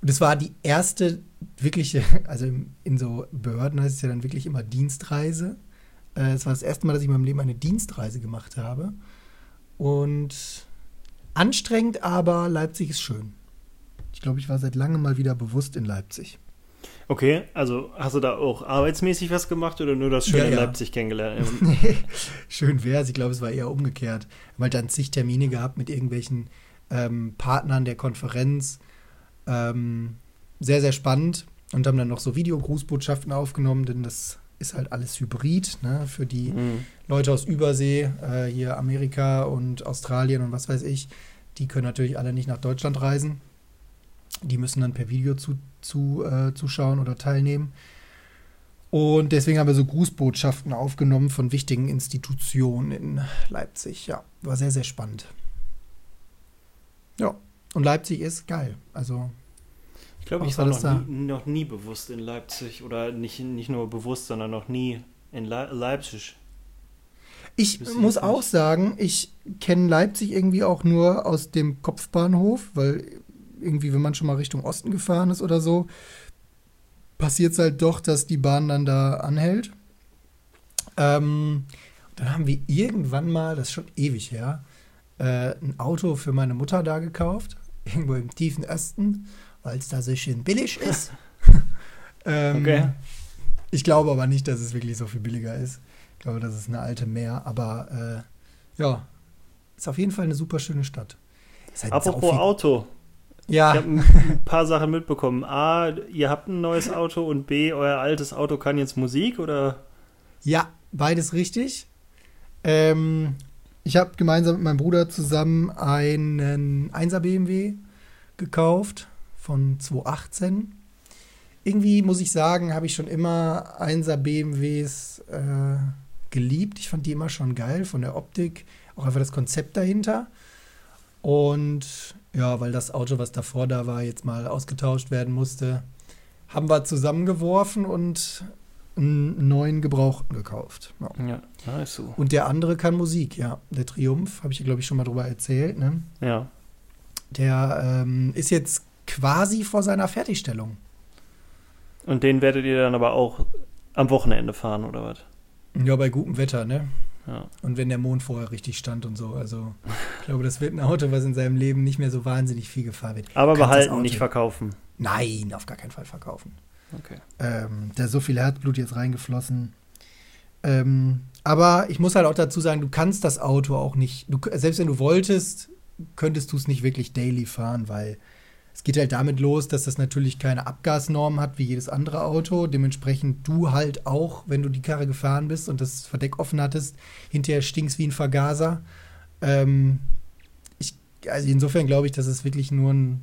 Und es war die erste wirkliche, also in so Behörden heißt es ja dann wirklich immer Dienstreise. Äh, es war das erste Mal, dass ich in meinem Leben eine Dienstreise gemacht habe. Und anstrengend, aber Leipzig ist schön. Ich glaube, ich war seit langem mal wieder bewusst in Leipzig. Okay, also hast du da auch arbeitsmäßig was gemacht oder nur das schöne ja, ja. Leipzig kennengelernt? Schön wäre es, ich glaube, es war eher umgekehrt. Weil dann zig Termine gehabt mit irgendwelchen ähm, Partnern der Konferenz. Ähm, sehr, sehr spannend. Und haben dann noch so Videogrußbotschaften aufgenommen, denn das ist halt alles Hybrid, ne? Für die mhm. Leute aus Übersee, äh, hier Amerika und Australien und was weiß ich, die können natürlich alle nicht nach Deutschland reisen. Die müssen dann per Video zu, zu, äh, zuschauen oder teilnehmen. Und deswegen haben wir so Grußbotschaften aufgenommen von wichtigen Institutionen in Leipzig. Ja, war sehr, sehr spannend. Ja, und Leipzig ist geil. Also. Ich glaube, ich war noch nie, noch nie, bewusst in Leipzig oder nicht, nicht nur bewusst, sondern noch nie in Le Leipzig. Ich muss auch sagen, ich kenne Leipzig irgendwie auch nur aus dem Kopfbahnhof, weil irgendwie, wenn man schon mal Richtung Osten gefahren ist oder so, passiert es halt doch, dass die Bahn dann da anhält. Ähm, dann haben wir irgendwann mal, das ist schon ewig her, äh, ein Auto für meine Mutter da gekauft, irgendwo im tiefen Osten, weil es da so schön billig ist. ähm, okay. Ich glaube aber nicht, dass es wirklich so viel billiger ist. Ich glaube, das ist eine alte Meer, aber äh, ja, ist auf jeden Fall eine super schöne Stadt. Halt Apropos Auto, ja. Ich habe ein paar Sachen mitbekommen. A, ihr habt ein neues Auto und B, euer altes Auto kann jetzt Musik oder? Ja, beides richtig. Ähm, ich habe gemeinsam mit meinem Bruder zusammen einen 1er BMW gekauft von 2018. Irgendwie muss ich sagen, habe ich schon immer 1er BMWs äh, geliebt. Ich fand die immer schon geil von der Optik, auch einfach das Konzept dahinter. Und ja, weil das Auto, was davor da war, jetzt mal ausgetauscht werden musste, haben wir zusammengeworfen und einen neuen Gebrauchten gekauft. Ja, ja nice so. Und der andere kann Musik, ja. Der Triumph, habe ich, glaube ich, schon mal drüber erzählt, ne? Ja. Der ähm, ist jetzt quasi vor seiner Fertigstellung. Und den werdet ihr dann aber auch am Wochenende fahren, oder was? Ja, bei gutem Wetter, ne? Ja. Und wenn der Mond vorher richtig stand und so. Also, ich glaube, das wird ein Auto, was in seinem Leben nicht mehr so wahnsinnig viel gefahren wird. Aber behalten, nicht verkaufen. Nein, auf gar keinen Fall verkaufen. Okay. Ähm, da ist so viel Herzblut jetzt reingeflossen. Ähm, aber ich muss halt auch dazu sagen, du kannst das Auto auch nicht, du, selbst wenn du wolltest, könntest du es nicht wirklich daily fahren, weil es geht halt damit los, dass das natürlich keine Abgasnormen hat wie jedes andere Auto. Dementsprechend du halt auch, wenn du die Karre gefahren bist und das Verdeck offen hattest, hinterher stinkst wie ein Vergaser. Ähm, ich, also insofern glaube ich, dass es wirklich nur ein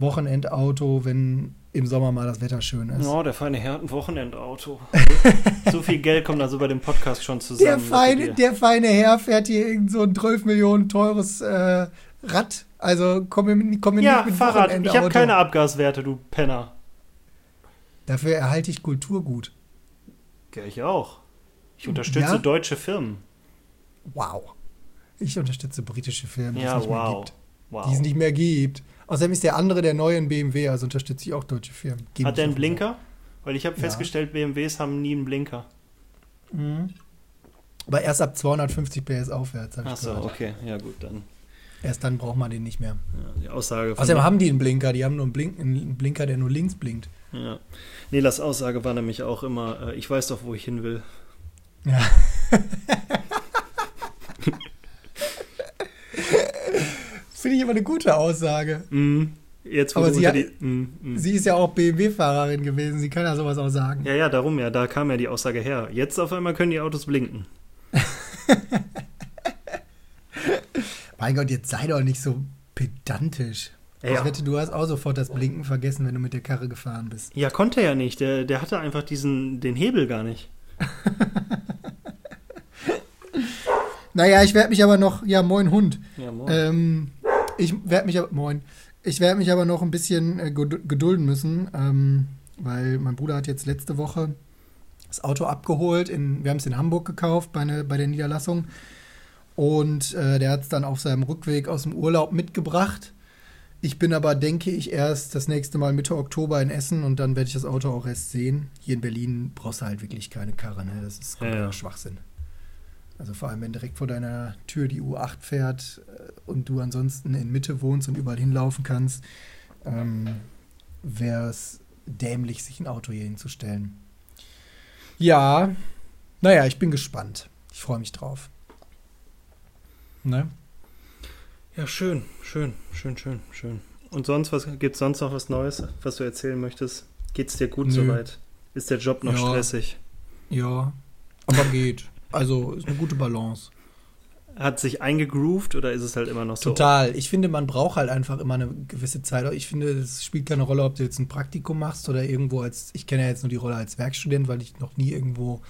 Wochenendauto, wenn im Sommer mal das Wetter schön ist. Oh, der feine Herr hat ein Wochenendauto. so viel Geld kommt also bei dem Podcast schon zusammen. Der feine, der feine Herr fährt hier irgend so ein 12 Millionen teures äh, Rad. Also komm, komm ja, nicht mit Fahrrad. Ich habe keine Abgaswerte, du Penner. Dafür erhalte ich Kulturgut. Ja, ich auch. Ich unterstütze ja? deutsche Firmen. Wow. Ich unterstütze britische Firmen, die ja, es nicht wow. mehr gibt. Wow. Die es nicht mehr gibt. Außerdem ist der andere der neue in BMW, also unterstütze ich auch deutsche Firmen. Geben Hat der einen Blinker? Weil ich habe ja. festgestellt, BMWs haben nie einen Blinker. Mhm. Aber erst ab 250 PS aufwärts. Achso, okay, ja gut, dann. Erst dann braucht man den nicht mehr. Ja, die Aussage Außerdem haben die einen Blinker, die haben nur einen, Blink, einen Blinker, der nur links blinkt. Ja. Nelas Aussage war nämlich auch immer, äh, ich weiß doch, wo ich hin will. Ja. Finde ich aber eine gute Aussage. Mhm. Jetzt, aber sie, hat, die, mm, mm. sie ist ja auch BMW-Fahrerin gewesen, sie kann ja sowas auch sagen. Ja, ja, darum ja, da kam ja die Aussage her. Jetzt auf einmal können die Autos blinken. Mein Gott, jetzt sei doch nicht so pedantisch. Ja. Ich wette, du hast auch sofort das Blinken vergessen, wenn du mit der Karre gefahren bist. Ja, konnte er ja nicht. Der, der hatte einfach diesen, den Hebel gar nicht. naja, ich werde mich aber noch, ja, moin Hund. Ja, moin. Ähm, ich werde mich, moin. Ich werde mich aber noch ein bisschen äh, gedulden müssen, ähm, weil mein Bruder hat jetzt letzte Woche das Auto abgeholt. In, wir haben es in Hamburg gekauft bei, ne, bei der Niederlassung. Und äh, der hat es dann auf seinem Rückweg aus dem Urlaub mitgebracht. Ich bin aber, denke ich, erst das nächste Mal Mitte Oktober in Essen und dann werde ich das Auto auch erst sehen. Hier in Berlin brauchst du halt wirklich keine Karre, ne? Das ist ja, ja. Schwachsinn. Also vor allem, wenn direkt vor deiner Tür die U8 fährt äh, und du ansonsten in Mitte wohnst und überall hinlaufen kannst, ähm, wäre es dämlich, sich ein Auto hier hinzustellen. Ja, naja, ich bin gespannt. Ich freue mich drauf. Ne? Ja, schön, schön, schön, schön, schön. Und sonst, was gibt es sonst noch was Neues, was du erzählen möchtest? Geht es dir gut Nö. soweit? Ist der Job noch ja. stressig? Ja, aber geht. Also ist eine gute Balance. Hat sich eingegroovt oder ist es halt immer noch so? Total. Ich finde, man braucht halt einfach immer eine gewisse Zeit. Ich finde, es spielt keine Rolle, ob du jetzt ein Praktikum machst oder irgendwo als, ich kenne ja jetzt nur die Rolle als Werkstudent, weil ich noch nie irgendwo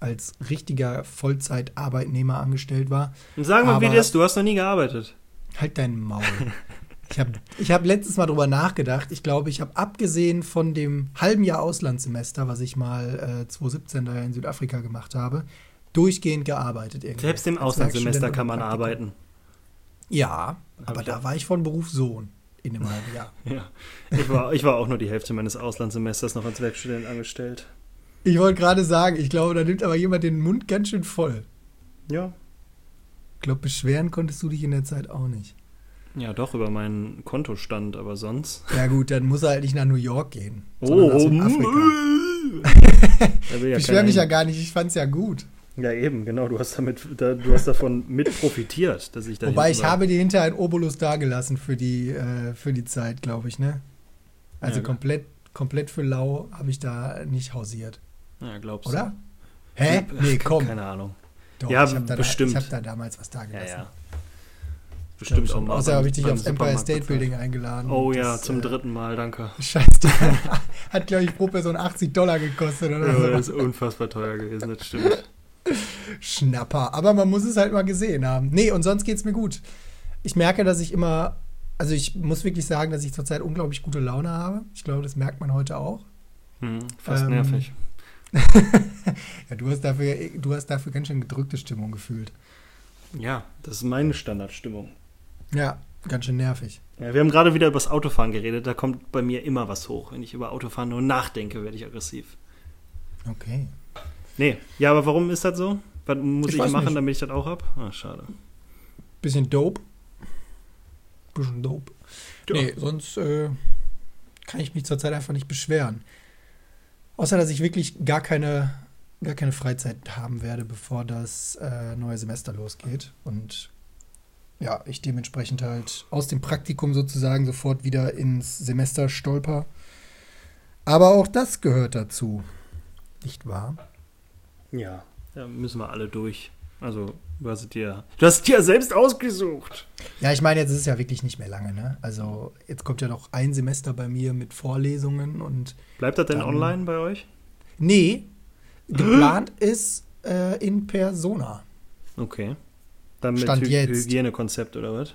als richtiger Vollzeitarbeitnehmer angestellt war. Und sagen wir, wie das, du hast noch nie gearbeitet. Halt deinen Maul. ich habe ich hab letztes Mal drüber nachgedacht. Ich glaube, ich habe abgesehen von dem halben Jahr Auslandssemester, was ich mal äh, 2017 da in Südafrika gemacht habe, durchgehend gearbeitet. Irgendwie. Selbst im Auslandssemester kann man arbeiten. Ja, aber da war ich von Beruf Sohn in einem halben Jahr. ja, ich war, ich war auch nur die Hälfte meines Auslandssemesters noch als Werkstudent angestellt. Ich wollte gerade sagen, ich glaube, da nimmt aber jemand den Mund ganz schön voll. Ja. Ich glaube, beschweren konntest du dich in der Zeit auch nicht. Ja, doch, über meinen Kontostand, aber sonst. Ja, gut, dann muss er halt nicht nach New York gehen. Oh, nach ich ja beschwere mich ja gar nicht, ich fand's ja gut. Ja, eben, genau. Du hast damit, da, du hast davon mit profitiert, dass ich da. Wobei ich war. habe dir hinterher ein Obolus dagelassen für die, äh, für die Zeit, glaube ich, ne? Also ja, komplett, komplett für lau habe ich da nicht hausiert. Ja, glaubst du. Oder? Hä? Nee, komm. Keine Ahnung. Doch, ja, ich da, bestimmt. ich habe da damals was dagelassen. Ja, ja. Bestimmt auch mal. Außer habe ich dich aufs Empire State Building eingeladen. Oh ja, das, zum äh, dritten Mal, danke. Scheiße. Hat, glaube ich, pro Person 80 Dollar gekostet oder ja, so. Das ist unfassbar teuer gewesen, das stimmt. Schnapper. Aber man muss es halt mal gesehen haben. Nee, und sonst geht es mir gut. Ich merke, dass ich immer, also ich muss wirklich sagen, dass ich zurzeit unglaublich gute Laune habe. Ich glaube, das merkt man heute auch. Hm, fast ähm, nervig. ja, du hast, dafür, du hast dafür ganz schön gedrückte Stimmung gefühlt. Ja, das ist meine Standardstimmung. Ja, ganz schön nervig. Ja, wir haben gerade wieder über das Autofahren geredet. Da kommt bei mir immer was hoch. Wenn ich über Autofahren nur nachdenke, werde ich aggressiv. Okay. Nee, ja, aber warum ist das so? Was muss ich, ich machen, nicht. damit ich das auch habe? Ah, schade. Bisschen dope. Bisschen dope. Ja. Nee, sonst äh, kann ich mich zurzeit einfach nicht beschweren. Außer, dass ich wirklich gar keine, gar keine Freizeit haben werde, bevor das äh, neue Semester losgeht. Und ja, ich dementsprechend halt aus dem Praktikum sozusagen sofort wieder ins Semester stolper. Aber auch das gehört dazu. Nicht wahr? Ja, da müssen wir alle durch. Also, du hast dir, du hast dir selbst ausgesucht. Ja, ich meine, jetzt ist es ja wirklich nicht mehr lange, ne? Also, jetzt kommt ja noch ein Semester bei mir mit Vorlesungen und. Bleibt das denn dann, online bei euch? Nee. Geplant ist äh, in Persona. Okay. Dann mit Stand Hy jetzt. Hygienekonzept oder was?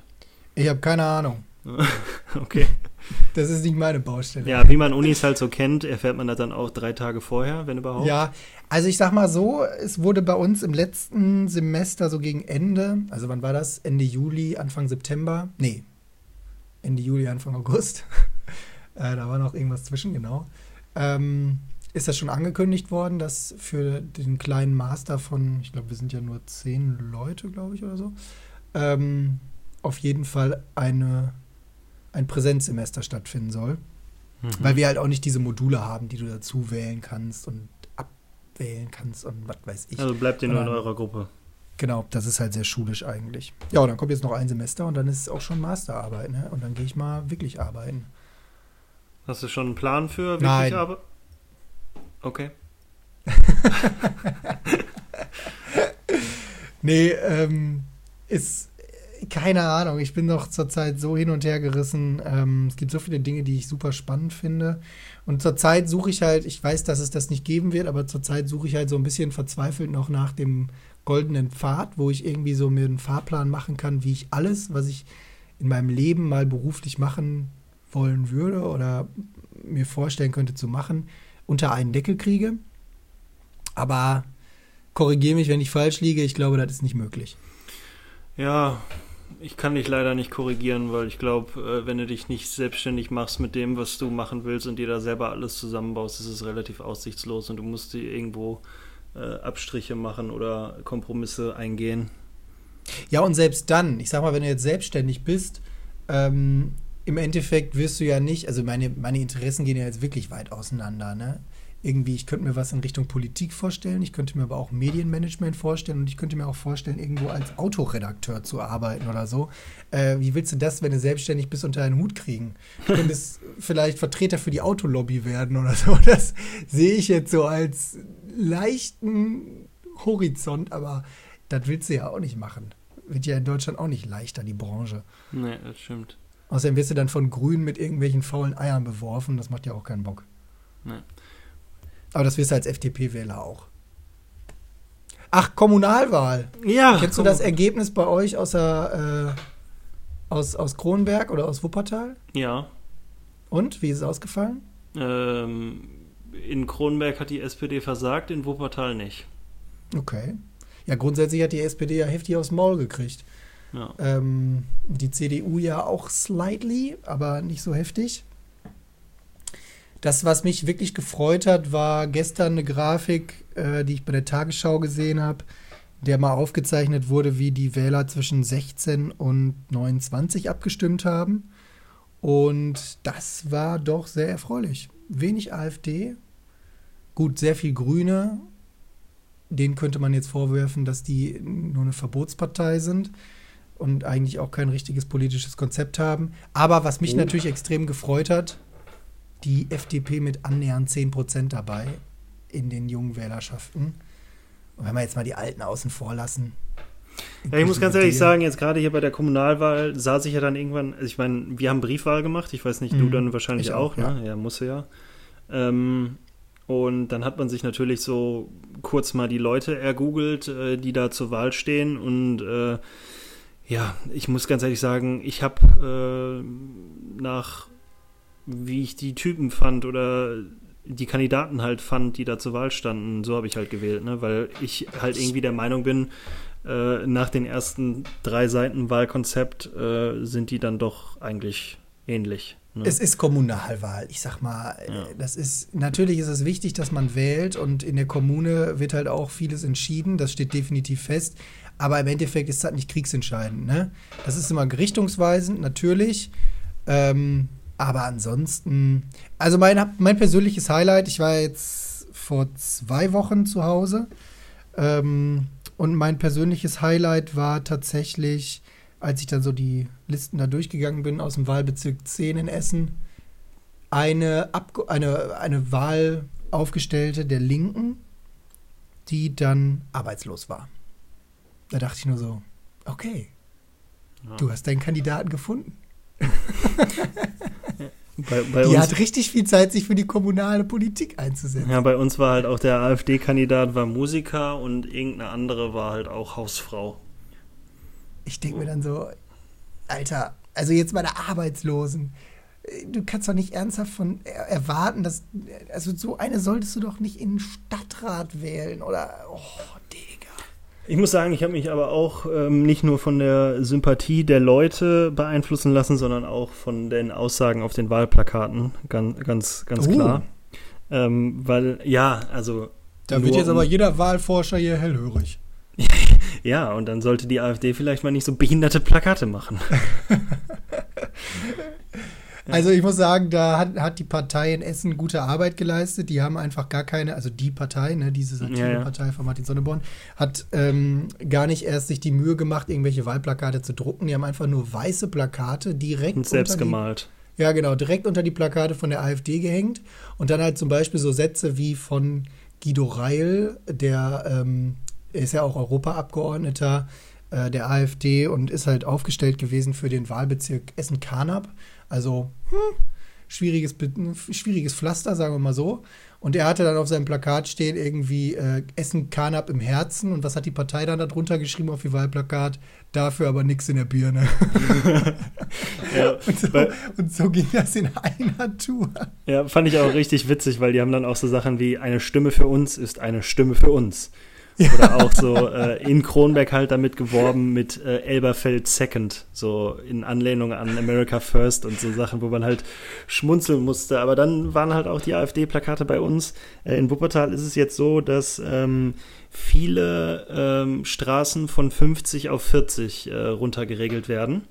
Ich habe keine Ahnung. okay. Das ist nicht meine Baustelle. Ja, wie man Unis halt so kennt, erfährt man das dann auch drei Tage vorher, wenn überhaupt. Ja, also ich sag mal so, es wurde bei uns im letzten Semester so gegen Ende, also wann war das? Ende Juli, Anfang September? Nee. Ende Juli, Anfang August. äh, da war noch irgendwas zwischen, genau. Ähm, ist das schon angekündigt worden, dass für den kleinen Master von, ich glaube, wir sind ja nur zehn Leute, glaube ich, oder so, ähm, auf jeden Fall eine ein Präsenzsemester stattfinden soll. Mhm. Weil wir halt auch nicht diese Module haben, die du dazu wählen kannst und abwählen kannst und was weiß ich. Also bleibt ihr nur in eurer Gruppe. Genau, das ist halt sehr schulisch eigentlich. Ja, und dann kommt jetzt noch ein Semester und dann ist es auch schon Masterarbeit, ne? Und dann gehe ich mal wirklich arbeiten. Hast du schon einen Plan für wirklich Nein. Arbeit? Okay. nee, ähm, ist, keine Ahnung, ich bin doch zurzeit so hin und her gerissen. Ähm, es gibt so viele Dinge, die ich super spannend finde. Und zurzeit suche ich halt, ich weiß, dass es das nicht geben wird, aber zurzeit suche ich halt so ein bisschen verzweifelt noch nach dem goldenen Pfad, wo ich irgendwie so mir einen Fahrplan machen kann, wie ich alles, was ich in meinem Leben mal beruflich machen wollen würde oder mir vorstellen könnte zu machen, unter einen Deckel kriege. Aber korrigiere mich, wenn ich falsch liege, ich glaube, das ist nicht möglich. Ja, ich kann dich leider nicht korrigieren, weil ich glaube, äh, wenn du dich nicht selbstständig machst mit dem, was du machen willst und dir da selber alles zusammenbaust, ist es relativ aussichtslos und du musst dir irgendwo äh, Abstriche machen oder Kompromisse eingehen. Ja, und selbst dann, ich sag mal, wenn du jetzt selbstständig bist, ähm, im Endeffekt wirst du ja nicht, also meine, meine Interessen gehen ja jetzt wirklich weit auseinander, ne? Irgendwie, ich könnte mir was in Richtung Politik vorstellen, ich könnte mir aber auch Medienmanagement vorstellen und ich könnte mir auch vorstellen, irgendwo als Autoredakteur zu arbeiten oder so. Äh, wie willst du das, wenn du selbstständig bist, unter einen Hut kriegen? Du könntest vielleicht Vertreter für die Autolobby werden oder so. Das sehe ich jetzt so als leichten Horizont, aber das willst du ja auch nicht machen. Wird ja in Deutschland auch nicht leichter, die Branche. Nee, das stimmt. Außerdem wirst du dann von Grünen mit irgendwelchen faulen Eiern beworfen. Das macht ja auch keinen Bock. Nee. Aber das wirst du als FDP-Wähler auch. Ach, Kommunalwahl. Ja. Kennst du das Ergebnis bei euch aus, der, äh, aus, aus Kronberg oder aus Wuppertal? Ja. Und? Wie ist es ausgefallen? Ähm, in Kronberg hat die SPD versagt, in Wuppertal nicht. Okay. Ja, grundsätzlich hat die SPD ja heftig aufs Maul gekriegt. Ja. Ähm, die CDU ja auch slightly, aber nicht so heftig. Das, was mich wirklich gefreut hat, war gestern eine Grafik, äh, die ich bei der Tagesschau gesehen habe, der mal aufgezeichnet wurde, wie die Wähler zwischen 16 und 29 abgestimmt haben. Und das war doch sehr erfreulich. Wenig AfD, gut, sehr viel Grüne. Denen könnte man jetzt vorwerfen, dass die nur eine Verbotspartei sind und eigentlich auch kein richtiges politisches Konzept haben. Aber was mich oh. natürlich extrem gefreut hat, die FDP mit annähernd 10 Prozent dabei in den jungen Wählerschaften. Und wenn wir jetzt mal die Alten außen vor lassen. Ja, ich muss ganz ehrlich sagen, jetzt gerade hier bei der Kommunalwahl saß ich ja dann irgendwann, also ich meine, wir haben Briefwahl gemacht, ich weiß nicht, mhm. du dann wahrscheinlich auch, auch, ne? Ja, ja musste ja. Ähm, und dann hat man sich natürlich so kurz mal die Leute ergoogelt, äh, die da zur Wahl stehen. Und äh, ja, ich muss ganz ehrlich sagen, ich habe äh, nach wie ich die Typen fand oder die Kandidaten halt fand, die da zur Wahl standen, so habe ich halt gewählt, ne? weil ich halt irgendwie der Meinung bin, äh, nach den ersten drei Seiten Wahlkonzept äh, sind die dann doch eigentlich ähnlich. Ne? Es ist Kommunalwahl. Ich sag mal, ja. das ist natürlich ist es wichtig, dass man wählt und in der Kommune wird halt auch vieles entschieden. Das steht definitiv fest. Aber im Endeffekt ist das nicht kriegsentscheidend. Ne? Das ist immer richtungsweisend, natürlich. Ähm, aber ansonsten, also mein, mein persönliches Highlight, ich war jetzt vor zwei Wochen zu Hause ähm, und mein persönliches Highlight war tatsächlich, als ich dann so die Listen da durchgegangen bin aus dem Wahlbezirk 10 in Essen, eine, Abge eine, eine Wahlaufgestellte der Linken, die dann arbeitslos war. Da dachte ich nur so, okay, ja. du hast deinen Kandidaten gefunden. Bei, bei die hat richtig viel Zeit, sich für die kommunale Politik einzusetzen. Ja, bei uns war halt auch der AfD-Kandidat war Musiker und irgendeine andere war halt auch Hausfrau. Ich denke mir dann so, Alter, also jetzt bei der Arbeitslosen, du kannst doch nicht ernsthaft von erwarten, dass, also so eine solltest du doch nicht in den Stadtrat wählen oder, oh, Digga. Ich muss sagen, ich habe mich aber auch ähm, nicht nur von der Sympathie der Leute beeinflussen lassen, sondern auch von den Aussagen auf den Wahlplakaten, ganz, ganz, ganz uh. klar. Ähm, weil, ja, also. Da wird jetzt aber jeder Wahlforscher hier hellhörig. ja, und dann sollte die AfD vielleicht mal nicht so behinderte Plakate machen. Also ich muss sagen, da hat, hat die Partei in Essen gute Arbeit geleistet. Die haben einfach gar keine, also die Partei, ne, diese Satirepartei ja, ja. von Martin Sonneborn, hat ähm, gar nicht erst sich die Mühe gemacht, irgendwelche Wahlplakate zu drucken. Die haben einfach nur weiße Plakate direkt und selbst gemalt. Ja, genau, direkt unter die Plakate von der AfD gehängt und dann halt zum Beispiel so Sätze wie von Guido Reil, der ähm, ist ja auch Europaabgeordneter äh, der AfD und ist halt aufgestellt gewesen für den Wahlbezirk Essen-Karnap. Also hm, schwieriges, schwieriges Pflaster, sagen wir mal so. Und er hatte dann auf seinem Plakat stehen irgendwie äh, Essen Karnap im Herzen. Und was hat die Partei dann darunter geschrieben auf ihr Wahlplakat? Dafür aber nichts in der Birne. ja, und, so, und, so, ging das in einer Tour. Ja, fand ich auch richtig witzig, weil die haben dann auch so Sachen wie eine Stimme für uns ist eine Stimme für uns. Oder auch so äh, in Kronberg halt damit geworben mit äh, Elberfeld Second, so in Anlehnung an America First und so Sachen, wo man halt schmunzeln musste. Aber dann waren halt auch die AfD-Plakate bei uns. Äh, in Wuppertal ist es jetzt so, dass ähm, viele ähm, Straßen von 50 auf 40 äh, runtergeregelt werden.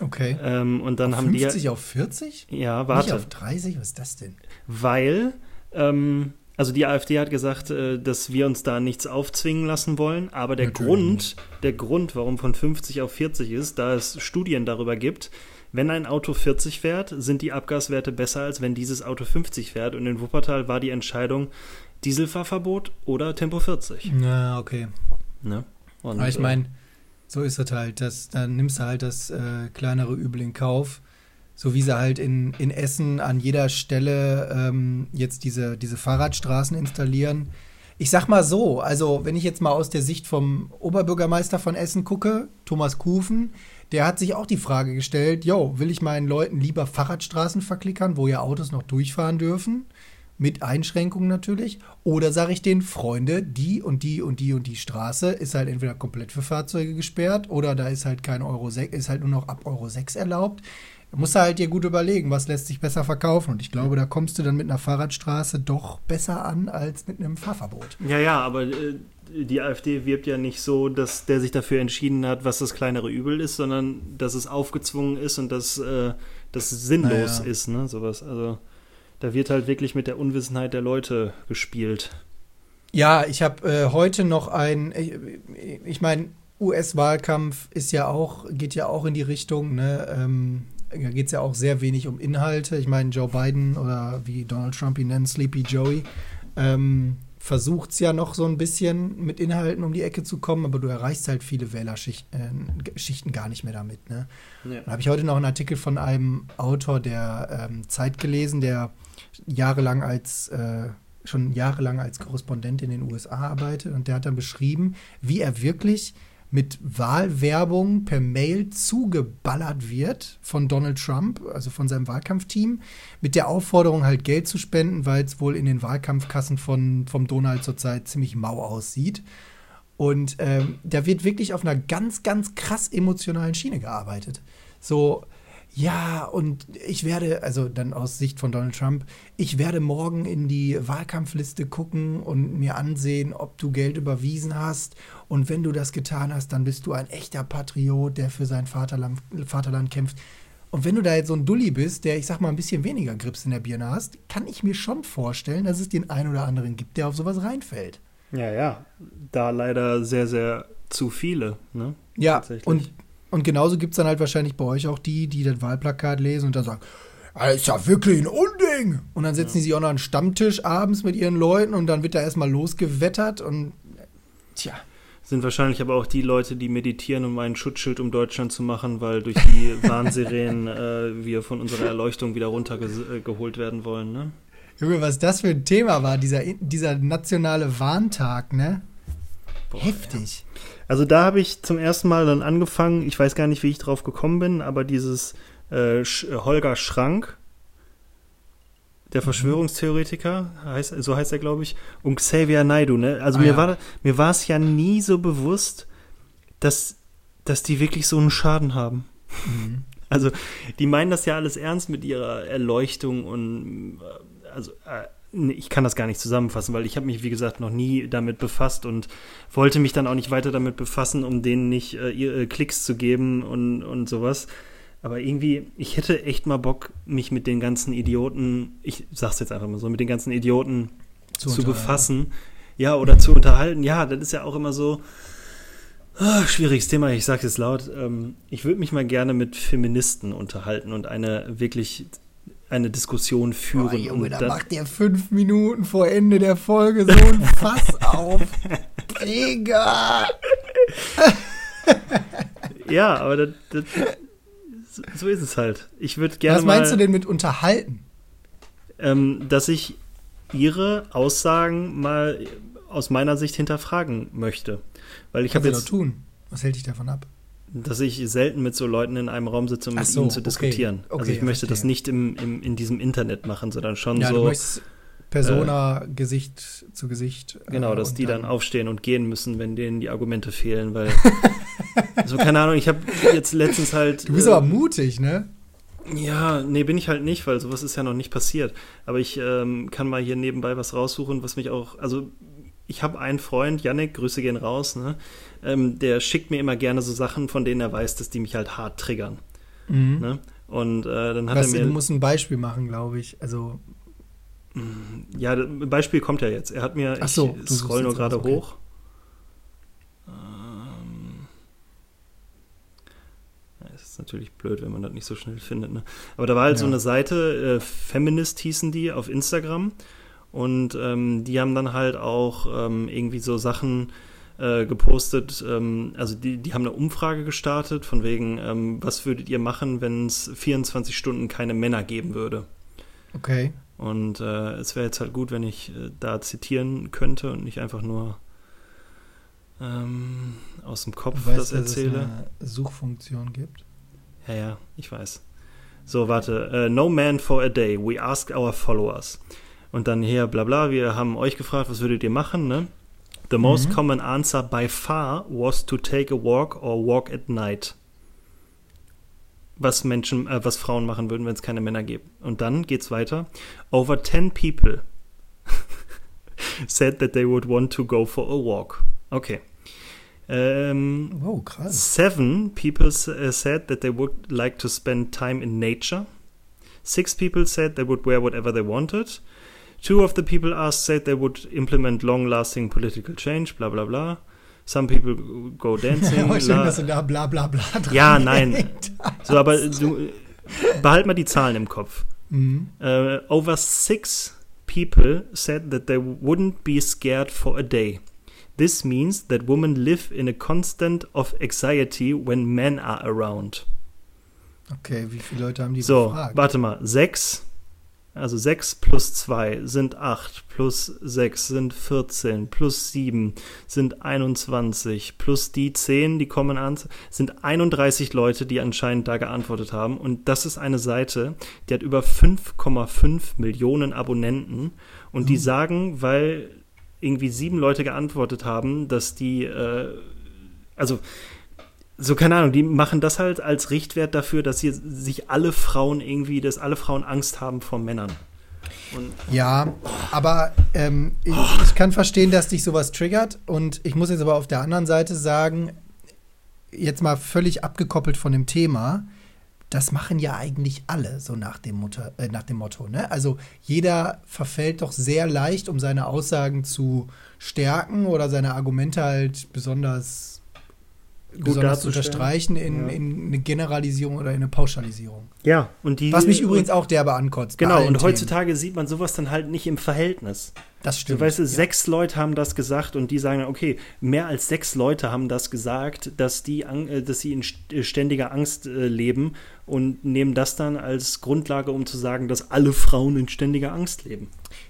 Okay. Ähm, und dann auf haben 50 die. auf 40? Ja, warte. Nicht auf 30? Was ist das denn? Weil, ähm, also die AfD hat gesagt, äh, dass wir uns da nichts aufzwingen lassen wollen, aber der Natürlich Grund, der Grund, warum von 50 auf 40 ist, da es Studien darüber gibt, wenn ein Auto 40 fährt, sind die Abgaswerte besser, als wenn dieses Auto 50 fährt. Und in Wuppertal war die Entscheidung Dieselfahrverbot oder Tempo 40. Na, okay. Ne? Und, Aber ich äh, meine, so ist es halt. Das, dann nimmst du halt das äh, kleinere Übel in Kauf. So wie sie halt in, in Essen an jeder Stelle ähm, jetzt diese, diese Fahrradstraßen installieren. Ich sag mal so, also wenn ich jetzt mal aus der Sicht vom Oberbürgermeister von Essen gucke, Thomas Kufen, der hat sich auch die Frage gestellt, yo, will ich meinen Leuten lieber Fahrradstraßen verklickern, wo ja Autos noch durchfahren dürfen? Mit Einschränkungen natürlich. Oder sage ich denen, Freunde, die und die und die und die Straße ist halt entweder komplett für Fahrzeuge gesperrt oder da ist halt kein Euro 6, ist halt nur noch ab Euro 6 erlaubt. Da musst du halt dir gut überlegen, was lässt sich besser verkaufen. Und ich glaube, da kommst du dann mit einer Fahrradstraße doch besser an als mit einem Fahrverbot. Ja, ja, aber äh, die AfD wirbt ja nicht so, dass der sich dafür entschieden hat, was das kleinere Übel ist, sondern dass es aufgezwungen ist und dass äh, das sinnlos Naja. ist, ne? Sowas. Also da wird halt wirklich mit der Unwissenheit der Leute gespielt. Ja, ich habe äh, heute noch ein, ich, ich meine, US-Wahlkampf ist ja auch, geht ja auch in die Richtung, ne? Ähm, da geht es ja auch sehr wenig um Inhalte. Ich meine, Joe Biden oder wie Donald Trump ihn nennt, Sleepy Joey, ähm, versucht es ja noch so ein bisschen mit Inhalten um die Ecke zu kommen, aber du erreichst halt viele Wählerschichten äh, gar nicht mehr damit. Ne? Da habe ich heute noch einen Artikel von einem Autor der ähm, Zeit gelesen, der jahrelang als äh, schon jahrelang als Korrespondent in den USA arbeitet und der hat dann beschrieben, wie er wirklich mit Wahlwerbung per Mail zugeballert wird von Donald Trump, also von seinem Wahlkampfteam, mit der Aufforderung halt Geld zu spenden, weil es wohl in den Wahlkampfkassen von vom Donald zurzeit ziemlich mau aussieht. Und ähm, da wird wirklich auf einer ganz, ganz krass emotionalen Schiene gearbeitet. So, ja, und ich werde, also dann aus Sicht von Donald Trump, ich werde morgen in die Wahlkampfliste gucken und mir ansehen, ob du Geld überwiesen hast. Und wenn du das getan hast, dann bist du ein echter Patriot, der für sein Vaterland, Vaterland kämpft. Und wenn du da jetzt so ein Dulli bist, der, ich sag mal, ein bisschen weniger Grips in der Birne hast, kann ich mir schon vorstellen, dass es den einen oder anderen gibt, der auf sowas reinfällt. Ja, ja. Da leider sehr, sehr zu viele, ne? Ja, Tatsächlich. und, und genauso gibt es dann halt wahrscheinlich bei euch auch die, die das Wahlplakat lesen und dann sagen, das ist ja wirklich ein Unding. Und dann setzen die sich auch noch an den Stammtisch abends mit ihren Leuten und dann wird da erstmal losgewettert und tja. Sind wahrscheinlich aber auch die Leute, die meditieren, um ein Schutzschild um Deutschland zu machen, weil durch die Warnsirenen äh, wir von unserer Erleuchtung wieder runtergeholt werden wollen, ne? Junge, was das für ein Thema war, dieser, dieser nationale Warntag, ne? Boah, Heftig. Also da habe ich zum ersten Mal dann angefangen, ich weiß gar nicht, wie ich drauf gekommen bin, aber dieses äh, Sch äh, Holger Schrank, der Verschwörungstheoretiker, heißt, so heißt er, glaube ich, und Xavier Naidu, ne? Also Ah, mir ja. war mir war es ja nie so bewusst, dass, dass die wirklich so einen Schaden haben. Mhm. Also, die meinen das ja alles ernst mit ihrer Erleuchtung und äh, also äh, ich kann das gar nicht zusammenfassen, weil ich habe mich, wie gesagt, noch nie damit befasst und wollte mich dann auch nicht weiter damit befassen, um denen nicht äh, ihre Klicks zu geben und, und sowas. Aber irgendwie, ich hätte echt mal Bock, mich mit den ganzen Idioten, ich sag's jetzt einfach mal so, mit den ganzen Idioten zu, unterhalten. befassen. Ja, oder zu unterhalten. Ja, das ist ja auch immer so. Ah, schwieriges Thema, ich sage es laut. Ähm, ich würde mich mal gerne mit Feministen unterhalten und eine wirklich eine Diskussion führen. Boah, Junge, da macht der fünf Minuten vor Ende der Folge so ein Fass auf. Digga! ja, aber das, das, so- ist es halt. Ich würde gerne Was meinst mal, du denn mit unterhalten? ähm, dass ich ihre Aussagen mal aus meiner Sicht hinterfragen möchte. Weil ich habe jetzt, tun. Was hält dich davon ab? Dass ich selten mit so Leuten in einem Raum sitze, um mit so, ihnen zu okay. diskutieren. also Okay, ich möchte das nicht im, im, in diesem Internet machen, sondern schon Ja, so. du möchtest Persona Gesicht zu Gesicht. äh, Genau, dass die dann aufstehen und gehen müssen, wenn denen die Argumente fehlen, weil so keine Ahnung, ich habe jetzt letztens halt Du bist äh, aber mutig, ne? ja, nee, bin ich halt nicht, weil sowas ist ja noch nicht passiert, aber ich ähm, kann mal hier nebenbei was raussuchen, was mich auch also ich habe einen Freund, Yannick, Grüße gehen raus, ne? Ähm, der schickt mir immer gerne so Sachen, von denen er weiß, dass die mich halt hart triggern. Mhm. Ne? Und äh, dann hat Was, er mir. du musst ein Beispiel machen, glaube ich. Also, Ja, das Beispiel kommt ja jetzt. Er hat mir, Ach so, ich scroll nur gerade okay. hoch. Ähm, ja, es ist natürlich blöd, wenn man das nicht so schnell findet. Ne? Aber da war halt so Ja. eine Seite, äh, Feminist hießen die auf Instagram. Und ähm, die haben dann halt auch ähm, irgendwie so Sachen äh, gepostet. Ähm, also die, die haben eine Umfrage gestartet, von wegen, ähm, was würdet ihr machen, wenn es 24 Stunden keine Männer geben würde? okay. Und äh, es wäre jetzt halt gut, wenn ich äh, da zitieren könnte und nicht einfach nur ähm, aus dem Kopf weißt, das dass es erzähle. eine Suchfunktion gibt. Ja, ja, ich weiß. So, warte. Äh, no man for a day. We ask our followers. Und dann hier, bla bla, wir haben euch gefragt, was würdet ihr machen, ne? The most Mhm. common answer by far was to take a walk or walk at night. Was Menschen, äh, was Frauen machen würden, wenn es keine Männer gibt. Und dann geht's weiter. Over 10 people said that they would want to go for a walk. Okay. Ähm, Wow, krass. Seven people uh, said that they would like to spend time in nature. Six people said they would wear whatever they wanted. Two of the people asked said they would implement long-lasting political change. Bla bla bla. Some people go dancing. Aber schön, dass du da bla bla bla dran Ja, nein. so, aber du behalt mal die Zahlen im Kopf. Mhm. Uh, over six people said that they wouldn't be scared for a day. This means that women live in a constant of anxiety when men are around. Okay, wie viele Leute haben die So, befragt? warte mal. Sechs, also sechs plus zwei sind acht, plus sechs sind 14, plus sieben sind 21, plus die zehn, die kommen an, sind 31 Leute, die anscheinend da geantwortet haben. Und das ist eine Seite, die hat über 5,5 Millionen Abonnenten. Und die Mhm. sagen, weil irgendwie sieben Leute geantwortet haben, dass die, äh, also so keine Ahnung, die machen das halt als Richtwert dafür, dass hier sich alle Frauen irgendwie, dass alle Frauen Angst haben vor Männern. Und Ja, aber ähm, ich, ich kann verstehen, dass dich sowas triggert. Und ich muss jetzt aber auf der anderen Seite sagen, jetzt mal völlig abgekoppelt von dem Thema, das machen ja eigentlich alle, so nach dem, Mutter, äh, nach dem Motto. Ne? Also jeder verfällt doch sehr leicht, um seine Aussagen zu stärken oder seine Argumente halt besonders, besonders zu unterstreichen in, Ja. in eine Generalisierung oder in eine Pauschalisierung. ja, und die. Was mich übrigens auch derbe ankotzt. Genau, und Themen. heutzutage sieht man sowas dann halt nicht im Verhältnis. Das Du stimmt. weißt, ja. sechs Leute haben das gesagt und die sagen, dann, okay, mehr als sechs Leute haben das gesagt, dass die, äh, dass sie in äh, ständiger Angst äh, leben und nehmen das dann als Grundlage, um zu sagen, dass alle Frauen in ständiger Angst leben.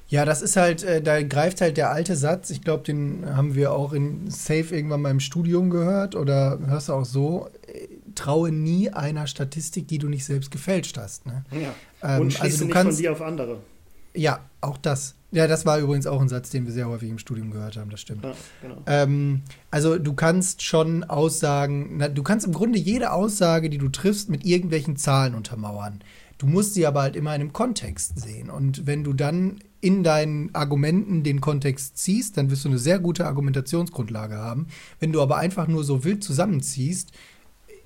Ja, das ist halt, äh, da greift halt der alte Satz, ich glaube, den haben wir auch in Safe irgendwann mal im Studium gehört oder hörst du auch so, äh, traue nie einer Statistik, die du nicht selbst gefälscht hast. Ne? Ja. Ähm, und schließe also du nicht kannst, von dir auf andere. ja, auch das. Ja, das war übrigens auch ein Satz, den wir sehr häufig im Studium gehört haben, das stimmt. Ja, genau. Ähm, also du kannst schon Aussagen, na, du kannst im Grunde jede Aussage, die du triffst, mit irgendwelchen Zahlen untermauern. Du musst sie aber halt immer in einem Kontext sehen. Und wenn du dann in deinen Argumenten den Kontext ziehst, dann wirst du eine sehr gute Argumentationsgrundlage haben. Wenn du aber einfach nur so wild zusammenziehst,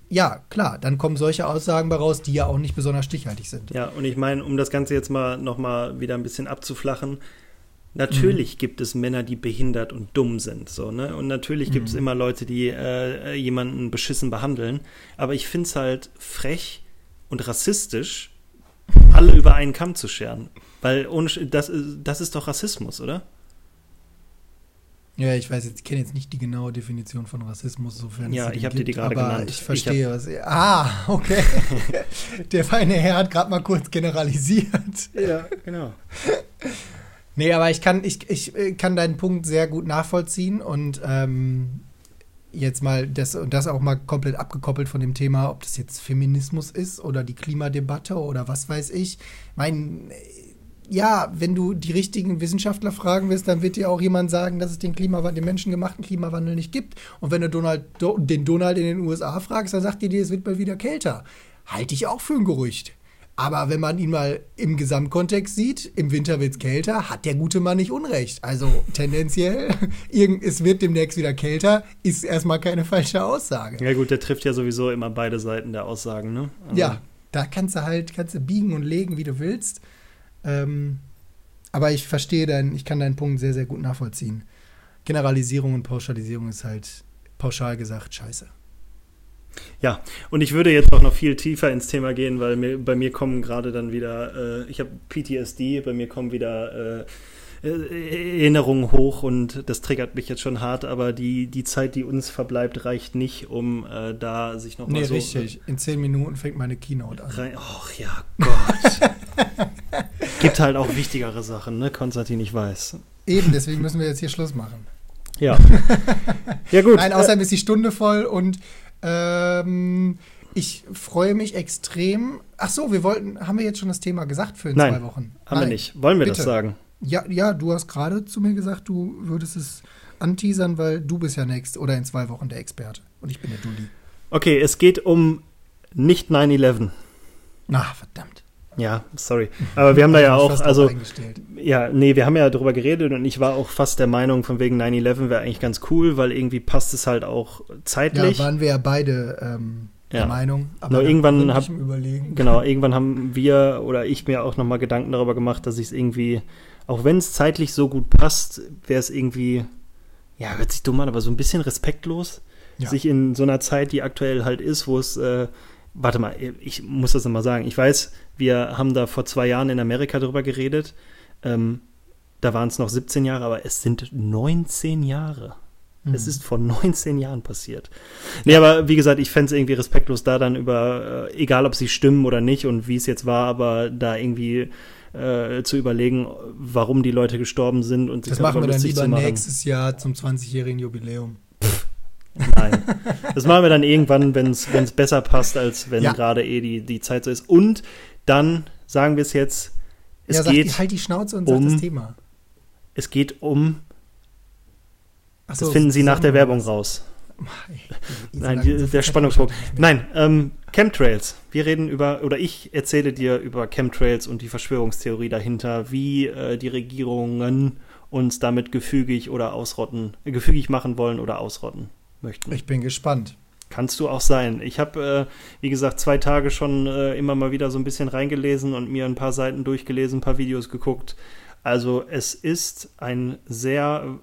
ja, klar, dann kommen solche Aussagen bei raus, die ja auch nicht besonders stichhaltig sind. Ja, und ich meine, um das Ganze jetzt mal nochmal wieder ein bisschen abzuflachen, natürlich Mhm. gibt es Männer, die behindert und dumm sind, so, ne? Und natürlich gibt es Mhm. immer Leute, die äh, jemanden beschissen behandeln. Aber ich finde es halt frech und rassistisch, alle über einen Kamm zu scheren. Weil ohne, das, ist- das ist doch Rassismus, oder? Ja, ich weiß jetzt, ich kenne jetzt nicht die genaue Definition von Rassismus, sofern Ja, es sie ich denn hab dir die gerade genannt. Ich Ich verstehe, was. Ah, okay. Der feine Herr hat gerade mal kurz generalisiert. Ja, genau. Nee, aber ich kann, ich, ich äh, kann deinen Punkt sehr gut nachvollziehen und ähm, jetzt mal das und das auch mal komplett abgekoppelt von dem Thema, ob das jetzt Feminismus ist oder die Klimadebatte oder was weiß ich. Mein, äh, ja, wenn du die richtigen Wissenschaftler fragen wirst, dann wird dir auch jemand sagen, dass es den Klimawandel, den menschengemachten Klimawandel nicht gibt. Und wenn du Donald, Do, den Donald in den USA fragst, dann sagt dir, es wird mal wieder kälter. Halte ich auch für ein Gerücht. Aber wenn man ihn mal im Gesamtkontext sieht, im Winter wird es kälter, hat der gute Mann nicht Unrecht. Also tendenziell, es wird demnächst wieder kälter, ist erstmal keine falsche Aussage. Ja gut, der trifft ja sowieso immer beide Seiten der Aussagen, ne? Also ja, da kannst du halt, kannst du biegen und legen, wie du willst. Ähm, aber ich verstehe deinen, ich kann deinen Punkt sehr, sehr gut nachvollziehen. Generalisierung und Pauschalisierung ist halt pauschal gesagt scheiße. Ja, und ich würde jetzt auch noch viel tiefer ins Thema gehen, weil mir, bei mir kommen gerade dann wieder, äh, ich habe PTSD, bei mir kommen wieder äh, Erinnerungen hoch und das triggert mich jetzt schon hart, aber die, die Zeit, die uns verbleibt, reicht nicht, um äh, da sich nochmal nee, so... Nee, richtig. In zehn Minuten fängt meine Keynote an. Rein, ach ja, Gott. Gibt halt auch wichtigere Sachen, ne, Konstantin, ich weiß. Eben, deswegen müssen wir jetzt hier Schluss machen. Ja. ja, gut. Nein, außerdem ist die Stunde voll und ähm, ich freue mich extrem. Ach so, wir wollten, haben wir jetzt schon das Thema gesagt für in Nein, zwei Wochen? Haben Nein. wir nicht. Wollen wir Bitte. das sagen? Ja, ja, du hast gerade zu mir gesagt, du würdest es anteasern, weil du bist ja next oder in zwei Wochen der Experte und ich bin der Dulli. Okay, es geht um nicht 9-11. Ach, verdammt. Ja, sorry. Aber wir haben da ja auch, also, ja, nee, wir haben ja darüber geredet und ich war auch fast der Meinung, von wegen 9-11 wäre eigentlich ganz cool, weil irgendwie passt es halt auch zeitlich. Ja, waren wir ja beide ähm, der Meinung. Aber no, irgendwann hab, genau, irgendwann haben wir oder ich mir auch nochmal Gedanken darüber gemacht, dass ich es irgendwie auch wenn es zeitlich so gut passt, wäre es irgendwie, ja, hört sich dumm an, aber so ein bisschen respektlos, ja. sich in so einer Zeit, die aktuell halt ist, wo es, äh, warte mal, ich muss das nochmal sagen, ich weiß, wir haben da vor zwei Jahren in Amerika drüber geredet, ähm, da waren es noch 17 Jahre, aber es sind 19 Jahre. Mhm. Es ist vor 19 Jahren passiert. Nee, aber wie gesagt, ich fände es irgendwie respektlos, da dann über, äh, egal ob sie stimmen oder nicht und wie es jetzt war, aber da irgendwie äh, zu überlegen, warum die Leute gestorben sind. Und das machen wir dann lieber nächstes Jahr zum 20-jährigen Jubiläum. Nein. Das machen wir dann irgendwann, wenn es besser passt, als wenn ja. gerade eh die, die Zeit so ist. Und dann sagen wir es jetzt, es ja, geht. Halt die Schnauze und um, das Thema. Es geht um. So, das finden Sie nach der Werbung raus. Nein, die, der Spannungsbogen. Nein, ähm, Chemtrails. Wir reden über, oder ich erzähle dir über Chemtrails und die Verschwörungstheorie dahinter, wie äh, die Regierungen uns damit gefügig oder ausrotten, äh, gefügig machen wollen oder ausrotten möchten. Ich bin gespannt. Kannst du auch sein. Ich habe, äh, wie gesagt, zwei Tage schon äh, immer mal wieder so ein bisschen reingelesen und mir ein paar Seiten durchgelesen, ein paar Videos geguckt. Also es ist ein sehr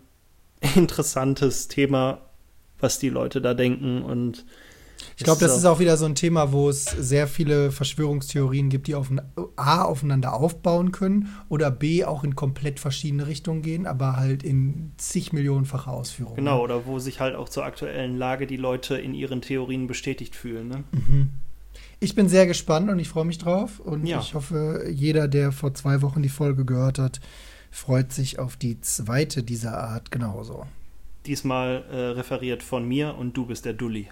interessantes Thema, was die Leute da denken und ich glaube, das ist auch wieder so ein Thema, wo es sehr viele Verschwörungstheorien gibt, die auf, A aufeinander aufbauen können oder B auch in komplett verschiedene Richtungen gehen, aber halt in zig Millionenfache Ausführungen. Genau, oder wo sich halt auch zur aktuellen Lage die Leute in ihren Theorien bestätigt fühlen. Ne? Mhm. Ich bin sehr gespannt und ich freue mich drauf. Und ja. ich hoffe, jeder, der vor zwei Wochen die Folge gehört hat, freut sich auf die zweite dieser Art genauso. Diesmal äh, referiert von mir und du bist der Dulli.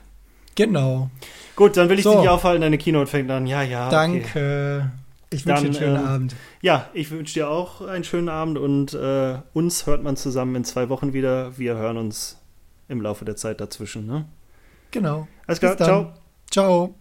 Genau. Gut, dann will ich so. dich nicht aufhalten, deine Keynote fängt an. Ja, ja. Danke. Okay. Ich wünsche dir einen schönen ähm, Abend. Ja, ich wünsche dir auch einen schönen Abend und äh, uns hört man zusammen in zwei Wochen wieder. Wir hören uns im Laufe der Zeit dazwischen. Ne? Genau. Alles klar, ciao. Ciao.